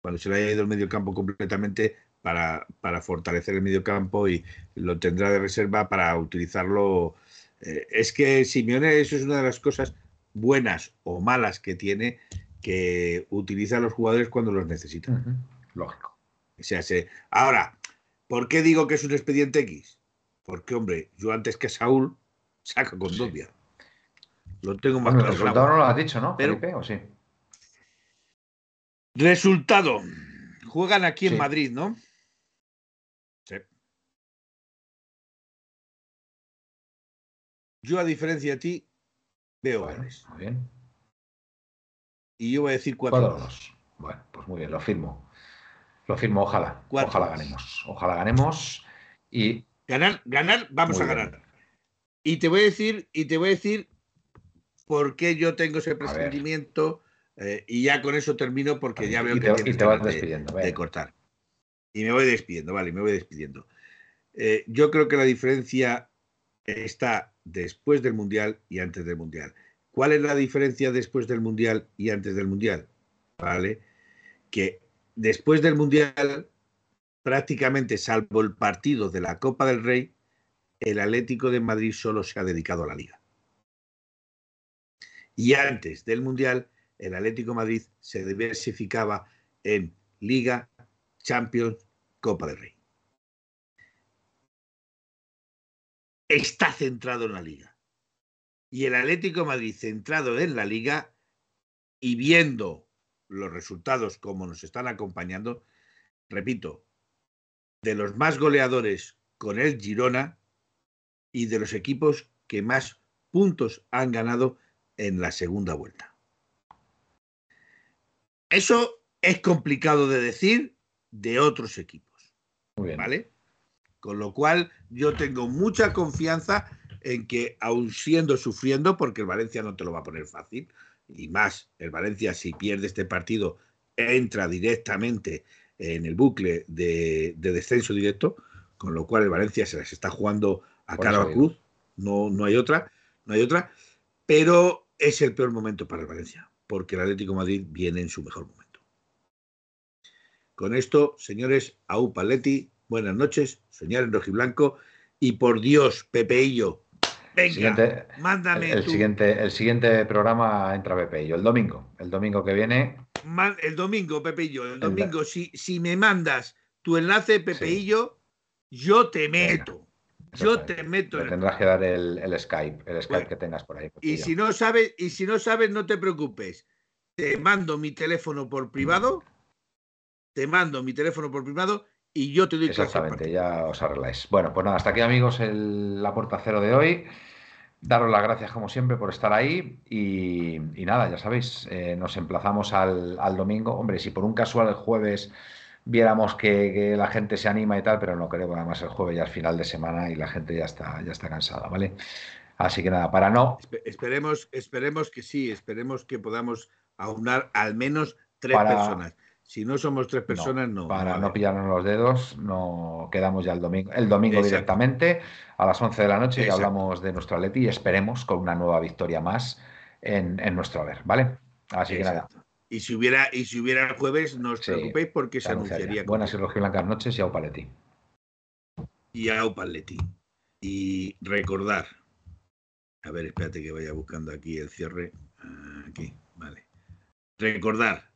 Cuando se le haya ido el medio campo completamente para, para fortalecer el medio campo y lo tendrá de reserva para utilizarlo. Eh, es que Simeone, eso es una de las cosas buenas o malas que tiene, que utiliza a los jugadores cuando los necesitan. Lógico. O sea, Ahora, ¿por qué digo que es un expediente X? Porque, hombre, yo antes que Saúl saco con sí. Lo tengo más claro. El resultado no lo has dicho, ¿no? Felipe, ¿o sí? Resultado. Juegan aquí en Madrid, ¿no? Sí. Yo, a diferencia de ti, veo bueno, Muy bien. Y yo voy a decir 4-2. Bueno, pues muy bien, lo firmo. Lo firmo, ojalá. Ojalá ganemos. Ojalá ganemos. Y. Ganar, ganar, vamos a ganar. Y te voy a decir, y te voy a decir por qué yo tengo ese presentimiento. Eh, y ya con eso termino porque ya veo que te, y te vas despidiendo, de, cortar. Y me voy despidiendo, vale, me voy despidiendo. Eh, yo creo que la diferencia está después del Mundial y antes del Mundial ¿Cuál es la diferencia después del Mundial y antes del Mundial? ¿Vale? Que después del Mundial, prácticamente salvo el partido de la Copa del Rey, el Atlético de Madrid solo se ha dedicado a la liga. Y antes del Mundial, el Atlético Madrid se diversificaba en Liga, Champions, Copa del Rey. Está centrado en la Liga. Y el Atlético de Madrid centrado en la Liga y viendo los resultados como nos están acompañando, repito, de los más goleadores con el Girona y de los equipos que más puntos han ganado en la segunda vuelta. Eso es complicado de decir de otros equipos. ¿Vale? Con lo cual yo tengo mucha confianza en que, aun siendo sufriendo, porque el Valencia no te lo va a poner fácil, y más, el Valencia si pierde este partido entra directamente en el bucle de, descenso directo, con lo cual el Valencia se las está jugando a cara a cruz, no, no hay otra, no hay otra, pero es el peor momento para el Valencia, porque el Atlético Madrid viene en su mejor momento. Con esto, señores, a Paletti, buenas noches, señores rojiblanco, y por Dios, Pepeillo, venga, mándame el, siguiente, el siguiente programa entra Pepeillo, el domingo, el domingo que viene. El domingo, Pepeillo, el domingo, si, si me mandas tu enlace, Pepeillo, yo te meto. Yo te meto. Me tendrás que dar el, Skype, el Skype que tengas por ahí. Y si no sabes, y si no sabes, no te preocupes. Te mando mi teléfono por privado. Te mando mi teléfono por privado y yo te doy Exactamente, ya os arregláis. Bueno, pues nada, hasta aquí amigos la puerta cero de hoy. Daros las gracias como siempre por estar ahí y, nada, ya sabéis, eh, nos emplazamos al, al, domingo. Hombre, si por un casual el jueves viéramos que, la gente se anima y tal, pero no creo, además el jueves ya es final de semana y la gente ya está, ya está cansada, ¿vale? Así que nada, para no. Esperemos, esperemos que sí, esperemos que podamos aunar al menos tres personas. Si no somos tres personas, no. para no pillarnos los dedos, no quedamos ya el domingo, el domingo directamente a las 11 de la noche y hablamos de nuestro Atleti y esperemos con una nueva victoria más en, nuestro haber, ¿vale? Así que nada. Y si hubiera, y si hubiera el jueves, no os preocupéis porque se anunciaría. Buenas y rojiblancas noches y a Upaletti. Y a Upaletti. Y recordar. A ver, espérate que vaya buscando aquí el cierre. Aquí, vale. Recordar.